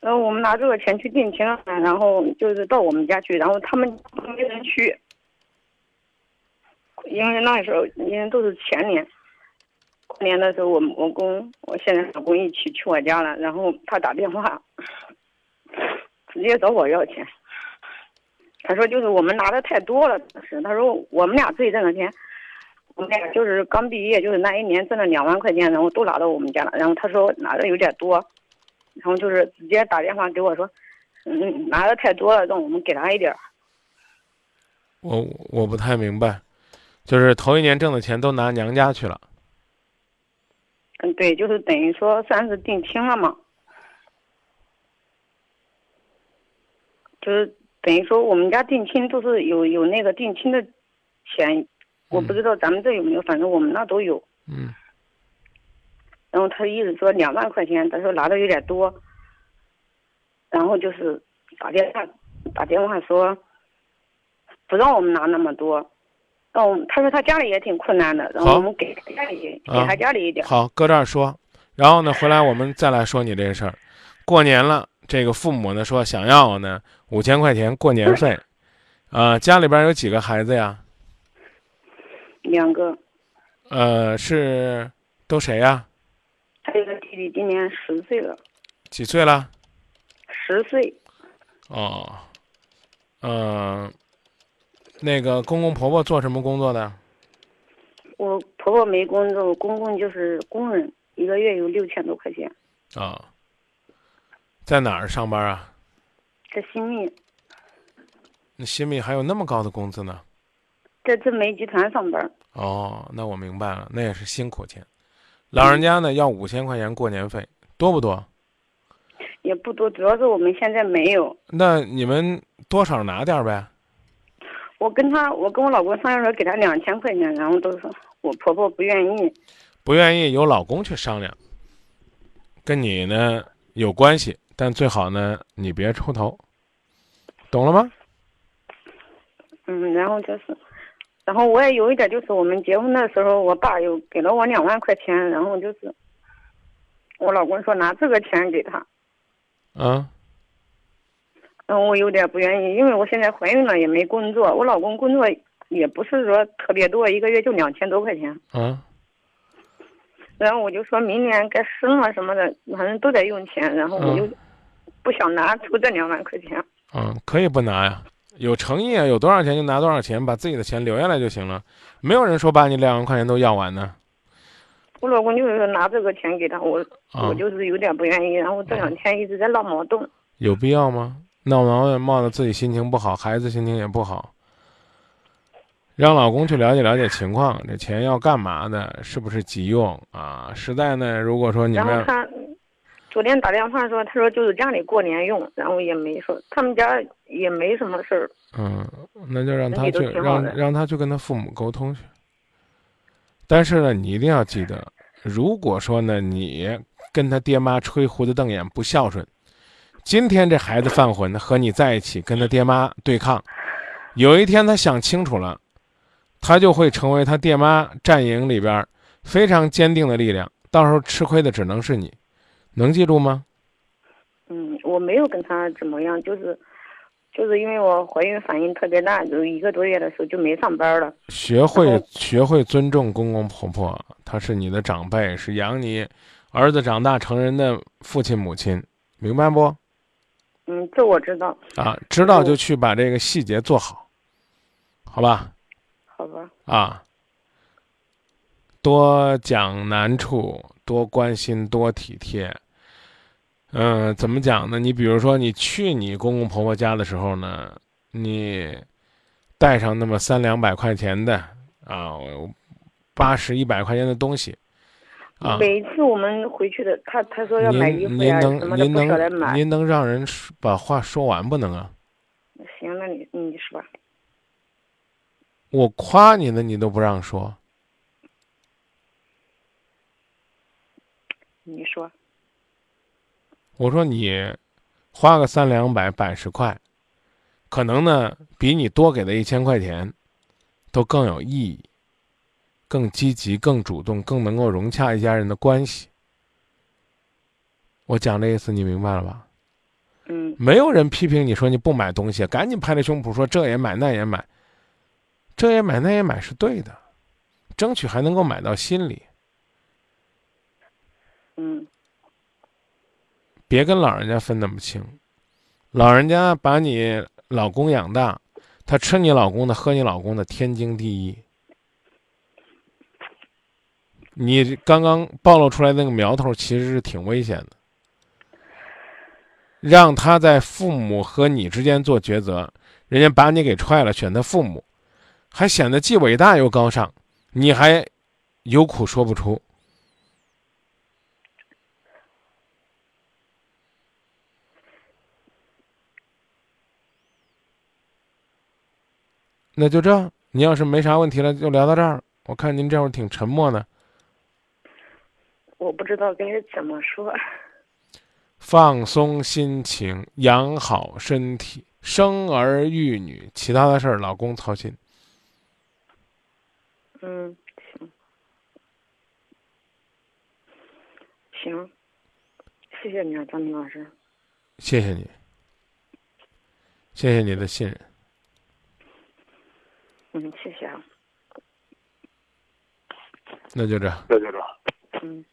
然后我们拿这个钱去定亲了，然后就是到我们家去，然后他们没人去，因为那时候因为都是前年，过年的时候我我跟我现在老公一起去我家了，然后他打电话，直接找我要钱。他说就是我们拿的太多了，是他说我们俩自己挣的钱，我们俩就是刚毕业，就是那一年挣了两万块钱，然后都拿到我们家了。然后他说拿的有点多，然后就是直接打电话给我说，嗯，拿的太多了，让我们给他一点儿。我我不太明白，就是头一年挣的钱都拿娘家去了。嗯，对，就是等于说算是定亲了嘛，就是等于说我们家定亲都是有有那个定亲的钱，我不知道咱们这有没有，反正我们那都有。嗯然后他意思说两万块钱，他说拿的有点多，然后就是打电话打电话说不让我们拿那么多，让我们他说他家里也挺困难的，然后我们给他家里给啊他家里一点儿。好，搁这儿说，然后呢，回来我们再来说你这事儿。过年了，这个父母呢说想要呢五千块钱过年费，呃，家里边有几个孩子呀？两个，呃，是都谁呀？还有一个弟弟今年十岁了，几岁了？十岁，哦，嗯、那个公公婆婆做什么工作的？我婆婆没工作，我公公就是工人，一个月有六千多块钱，啊、在哪儿上班啊？在新密，那新密还有那么高的工资呢？在正煤集团上班。哦，那我明白了，那也是辛苦钱。老人家呢要五千块钱过年费，多不多？也不多，主要是我们现在没有。那你们多少拿点儿呗？我跟他，我跟我老公商量说给他两千块钱，然后都说我婆婆不愿意。不愿意由老公去商量，跟你呢有关系，但最好呢你别出头，懂了吗？嗯，然后就是，然后我也有一点就是，我们结婚的时候，我爸又给了我两万块钱，然后就是，我老公说拿这个钱给他，啊，嗯，我有点不愿意，因为我现在怀孕了也没工作，我老公工作也不是说特别多，一个月就两千多块钱。啊，然后我就说明年该生了什么的，反正都得用钱，然后我就不想拿出这两万块钱。嗯，可以不拿呀，有诚意啊，有多少钱就拿多少钱，把自己的钱留下来就行了。没有人说把你两万块钱都要完呢。我老公就是说拿这个钱给他，我、啊我就是有点不愿意，然后这两天一直在闹矛盾。有必要吗？闹矛盾闹得自己心情不好，孩子心情也不好。让老公去了解了解情况，这钱要干嘛的？是不是急用啊？实在呢，如果说你们然后他昨天打电话说，他说就是家里过年用，然后也没说他们家也没什么事儿。嗯，那就让他去让让他去跟他父母沟通去。但是呢，你一定要记得，如果说呢你跟他爹妈吹胡子瞪眼不孝顺，今天这孩子犯浑和你在一起跟他爹妈对抗，有一天他想清楚了，他就会成为他爹妈战营里边非常坚定的力量，到时候吃亏的只能是你，能记住吗？嗯，我没有跟他怎么样，就是就是因为我怀孕反应特别大，就一个多月的时候就没上班了。学会学会尊重公公婆婆，他是你的长辈，是养你儿子长大成人的父亲母亲，明白不？嗯，这我知道，啊，知道就去把这个细节做好，好吧？好吧。啊，多讲难处，多关心，多体贴。嗯、怎么讲呢？你比如说，你去你公公婆婆家的时候呢，你带上那么三两百块钱的啊，八十一百块钱的东西啊，每一次我们回去的，他他说要买衣服呀您您能什么的，您不舍得能买。您能让人把话说完不能啊？行，那你你说，我夸你呢，你都不让说。你说，我说你花个三两百百十块，可能呢比你多给的一千块钱都更有意义、更积极、更主动、更能够融洽一家人的关系。我讲这意思你明白了吧？嗯没有人批评你说你不买东西，赶紧拍着胸脯说这也买那也买，这也买那也买是对的，争取还能够买到心里。嗯别跟老人家分那么清，老人家把你老公养大，他吃你老公的，喝你老公的，天经地义。你刚刚暴露出来那个苗头其实是挺危险的，让他在父母和你之间做抉择，人家把你给踹了，选他父母，还显得既伟大又高尚，你还有苦说不出。那就这样，你要是没啥问题了，就聊到这儿。我看您这会儿挺沉默的，我不知道该怎么说。放松心情，养好身体，生儿育女，其他的事儿老公操心。嗯，行，行，谢谢你啊，张明老师。谢谢你，谢谢你的信任。嗯，谢谢啊。那就这样就这样，嗯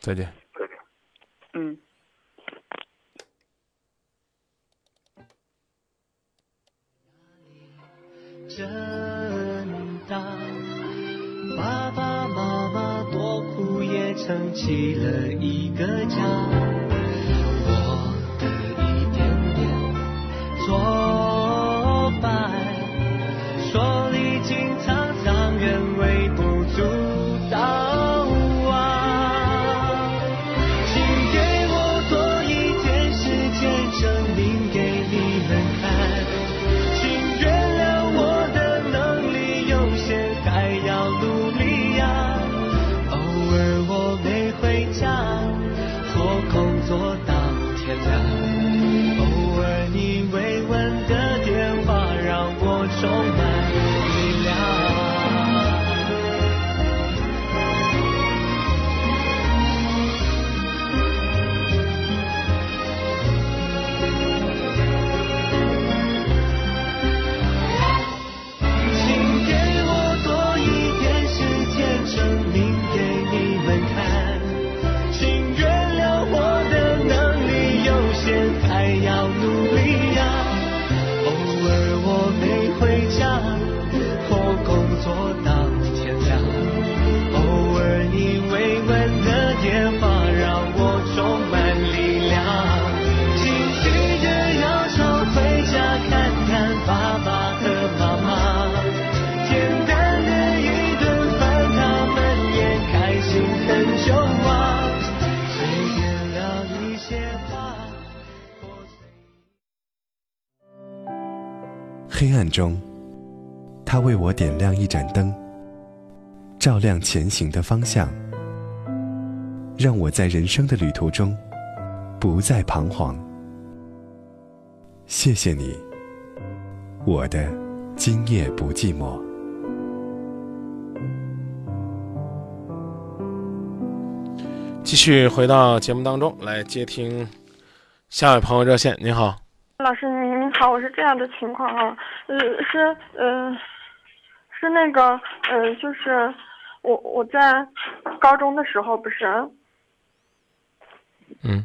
再见。再见嗯。真大，爸爸妈妈多苦也撑起了一个家。我的一点点挫坐到天亮暗中，他为我点亮一盏灯，照亮前行的方向，让我在人生的旅途中不再彷徨。谢谢你，我的今夜不寂寞。继续回到节目当中来接听下位朋友热线。您好，老师您您好，我是这样的情况啊，呃是呃是那个呃就是我我在高中的时候不是，嗯。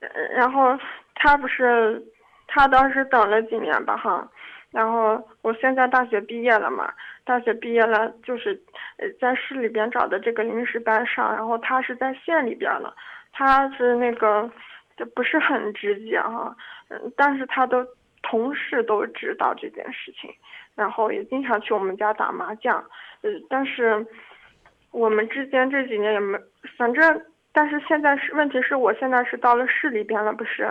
呃然后他不是他当时等了几年吧哈，然后我现在大学毕业了嘛，大学毕业了就是呃在市里边找的这个临时班上，然后他是在县里边了，他是那个这不是很直接哈，嗯，但是他的同事都知道这件事情，然后也经常去我们家打麻将，呃，但是我们之间这几年也没，反正但是现在是问题是我现在是到了市里边了，不是？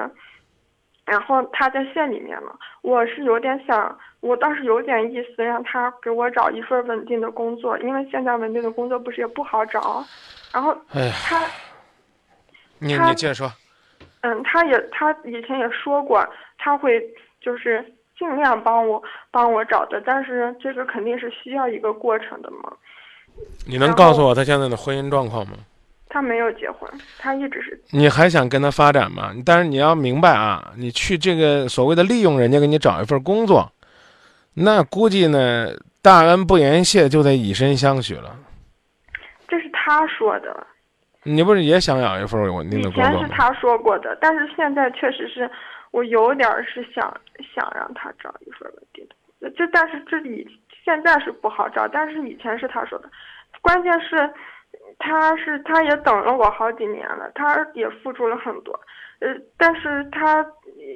然后他在县里面了，我是有点想，我倒是有点意思让他给我找一份稳定的工作，因为现在稳定的工作不是也不好找，然后哎他。你他你接着说。嗯，他也他以前也说过，他会就是尽量帮我帮我找的，但是这个肯定是需要一个过程的嘛。你能告诉我他现在的婚姻状况吗？他没有结婚，他一直是你还想跟他发展吗？但是你要明白啊，你去这个所谓的利用人家给你找一份工作，那估计呢大恩不言谢，就得以身相许了。这是他说的，你不是也想养一份稳定的工作以？前是他说过的，但是现在确实是我有点儿是想想让他找一份稳定的工作，就但是这里现在是不好找，但是以前是他说的，关键是他是他也等了我好几年了，他也付出了很多，呃，但是他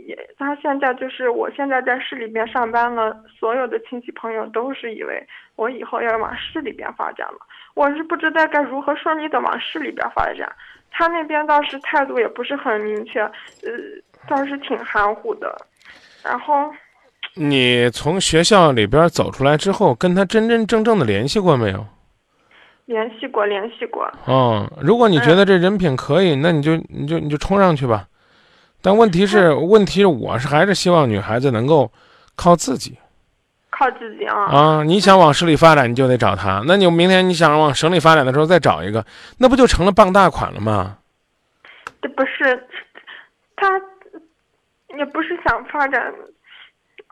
也他现在就是我现在在市里边上班了，所有的亲戚朋友都是以为我以后要往市里边发展了，我是不知道该如何顺利的往市里边发展。他那边倒是态度也不是很明确，呃，倒是挺含糊的。然后你从学校里边走出来之后，跟他真真正正的联系过没有？联系过，联系过，哦，如果你觉得这人品可以，那你就你就你就冲上去吧。但问题是，问题是我是还是希望女孩子能够靠自己靠自己啊。啊！你想往市里发展，你就得找他。那你明天你想往省里发展的时候再找一个，那不就成了傍大款了吗？这不是他，也不是想发展。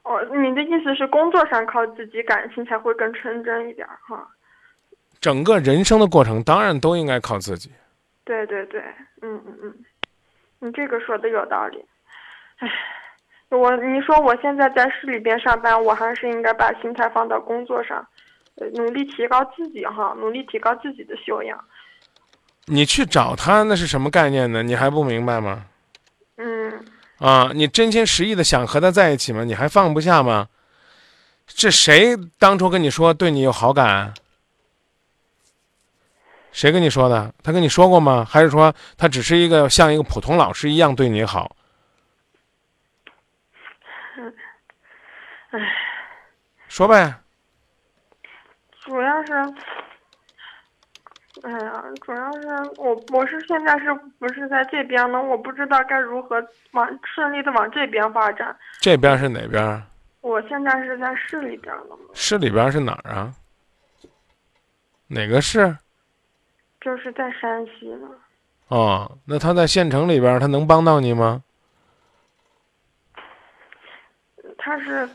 哦，你的意思是工作上靠自己，感情才会更纯真一点哈？整个人生的过程当然都应该靠自己。对对对，嗯嗯嗯，你这个说的有道理。唉，我你说我现在在市里边上班，我还是应该把心态放到工作上，呃，努力提高自己哈，努力提高自己的修养。你去找他，那是什么概念呢？你还不明白吗？嗯，啊，你真心实意的想和他在一起吗？你还放不下吗？这谁当初跟你说对你有好感？谁跟你说的？他跟你说过吗？还是说他只是一个像一个普通老师一样对你好？唉，说呗。主要是，哎呀，主要是我我是现在是不是在这边呢？我不知道该如何往顺利的往这边发展。这边是哪边？我现在是在市里边了，市里边是哪儿啊？哪个市？就是在山西呢。哦，那他在县城里边，他能帮到你吗？他是，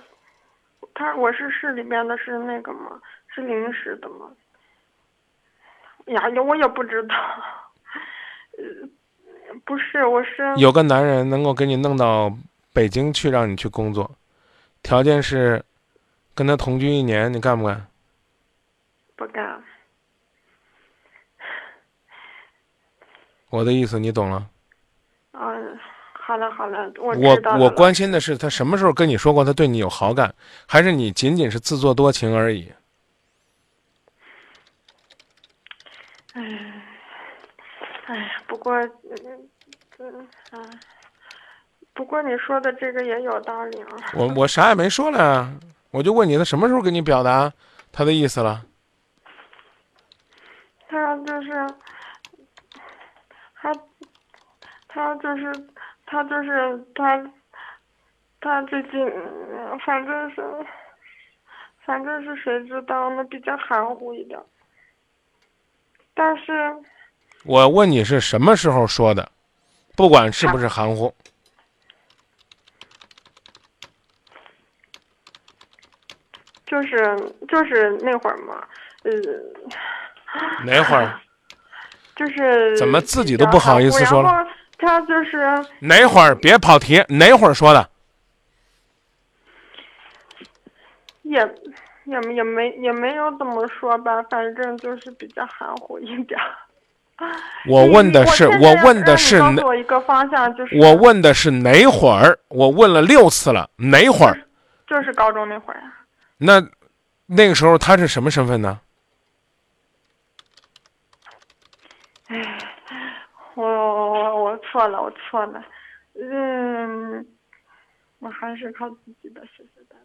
他我是市里边的，是那个吗？是临时的吗？呀，我也不知道。呃，不是，我是有个男人能够给你弄到北京去，让你去工作，条件是跟他同居一年，你干不干？不干。我的意思你懂了？嗯，好了好了，我我。我关心的是他什么时候跟你说过他对你有好感，还是你仅仅是自作多情而已？哎呀，不过，嗯嗯啊，不过你说的这个也有道理啊。我我啥也没说了啊，我就问你他什么时候跟你表达他的意思了？他就是，他，他就是，他就是他，他最近，嗯反正是，反正是谁知道呢？比较含糊一点。但是，我问你是什么时候说的，不管是不是含糊。就是就是那会儿嘛，呃，哪会儿？就是怎么自己都不好意思说了然后他就是哪会儿？别跑题，哪会儿说的？也也也没也没有怎么说吧，反正就是比较含糊一点儿。我问的是，我我问的是？我一个方向，就是我问的是哪会儿？我问了六次了，哪会儿？就是高中那会儿啊。那那个时候他是什么身份呢？我我我我错了，我错了，嗯，我还是靠自己的，谢谢大家。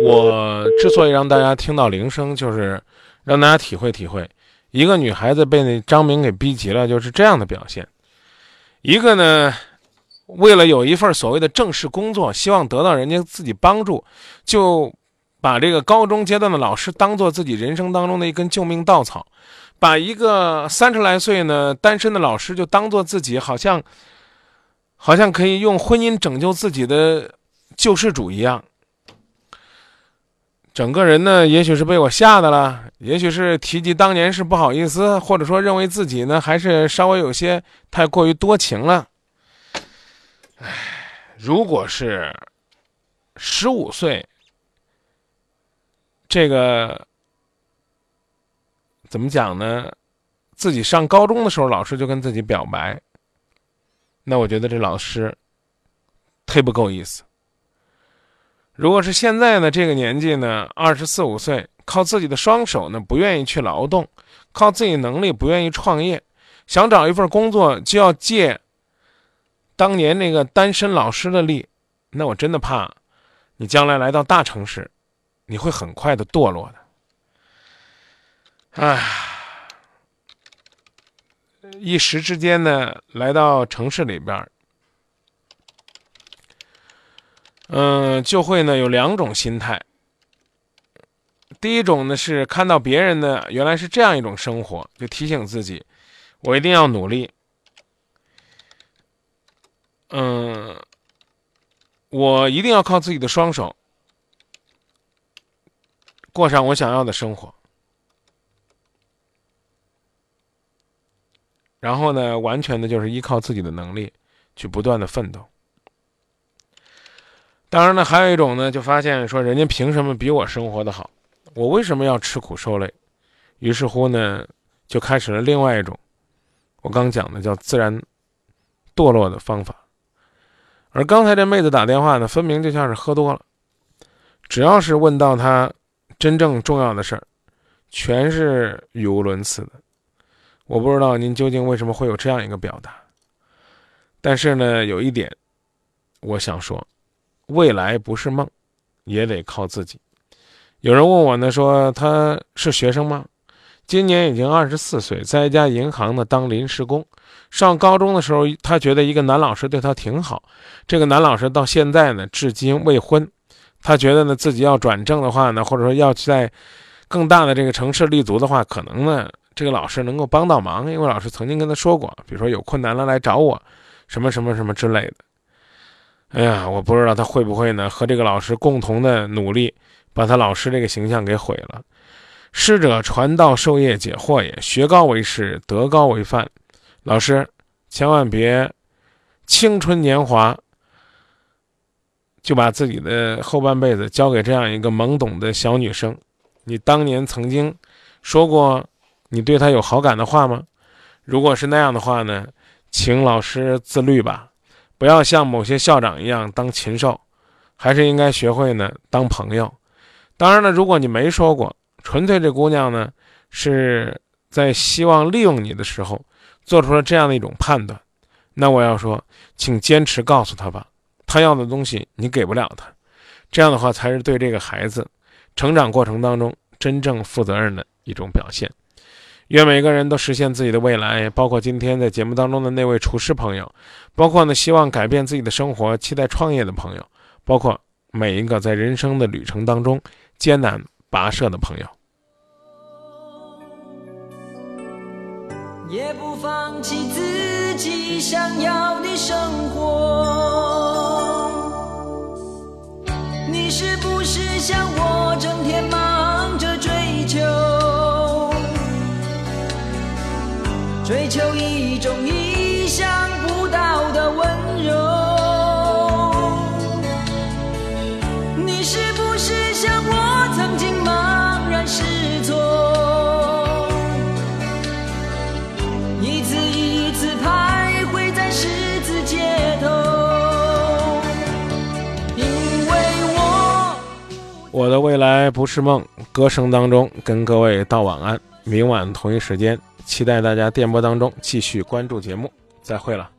我之所以让大家听到铃声，就是让大家体会体会，一个女孩子被那张明给逼急了，就是这样的表现。一个呢，为了有一份所谓的正式工作，希望得到人家自己帮助，就把这个高中阶段的老师当做自己人生当中的一根救命稻草，把一个三十来岁呢单身的老师就当做自己好像，好像可以用婚姻拯救自己的救世主一样。整个人呢，也许是被我吓的了，也许是提及当年是不好意思，或者说认为自己呢还是稍微有些太过于多情了。唉，如果是十五岁，这个怎么讲呢？自己上高中的时候，老师就跟自己表白，那我觉得这老师忒不够意思。如果是现在呢，这个年纪呢，二十四五岁，靠自己的双手呢，不愿意去劳动，靠自己能力不愿意创业，想找一份工作就要借当年那个单身老师的力，那我真的怕你将来来到大城市，你会很快的堕落的。唉，一时之间呢，来到城市里边。嗯，就会呢有两种心态。第一种呢是看到别人呢原来是这样一种生活，就提醒自己，我一定要努力。嗯，我一定要靠自己的双手过上我想要的生活。然后呢，完全的就是依靠自己的能力去不断的奋斗。当然呢，还有一种呢，就发现说人家凭什么比我生活的好，我为什么要吃苦受累？于是乎呢，就开始了另外一种，我刚讲的叫自然堕落的方法。而刚才这妹子打电话呢，分明就像是喝多了，只要是问到她真正重要的事儿，全是语无伦次的。我不知道您究竟为什么会有这样一个表达，但是呢，有一点，我想说。未来不是梦，也得靠自己。有人问我呢，说他是学生吗？今年已经二十四岁，在一家银行呢当临时工。上高中的时候，他觉得一个男老师对他挺好。这个男老师到现在呢，至今未婚。他觉得呢，自己要转正的话呢，或者说要在更大的这个城市立足的话，可能呢，这个老师能够帮到忙。因为老师曾经跟他说过，比如说有困难了来找我，什么什么什么之类的。哎呀，我不知道他会不会呢和这个老师共同的努力，把他老师这个形象给毁了。师者，传道授业解惑也。学高为师，德高为范。老师，千万别青春年华就把自己的后半辈子交给这样一个懵懂的小女生。你当年曾经说过你对她有好感的话吗？如果是那样的话呢，请老师自律吧，不要像某些校长一样当禽兽，还是应该学会呢当朋友。当然了，如果你没说过，纯粹这姑娘呢是在希望利用你的时候做出了这样的一种判断，那我要说，请坚持告诉她吧，他要的东西你给不了他，这样的话才是对这个孩子成长过程当中真正负责任的一种表现。愿每个人都实现自己的未来，包括今天在节目当中的那位厨师朋友，包括呢希望改变自己的生活、期待创业的朋友，包括每一个在人生的旅程当中艰难跋涉的朋友。也不放弃自己想要的生活。你是不是像我，整天忙着追求？追求一种的未来不是梦，歌声当中跟各位道晚安。明晚同一时间，期待大家电波当中继续关注节目。再会了。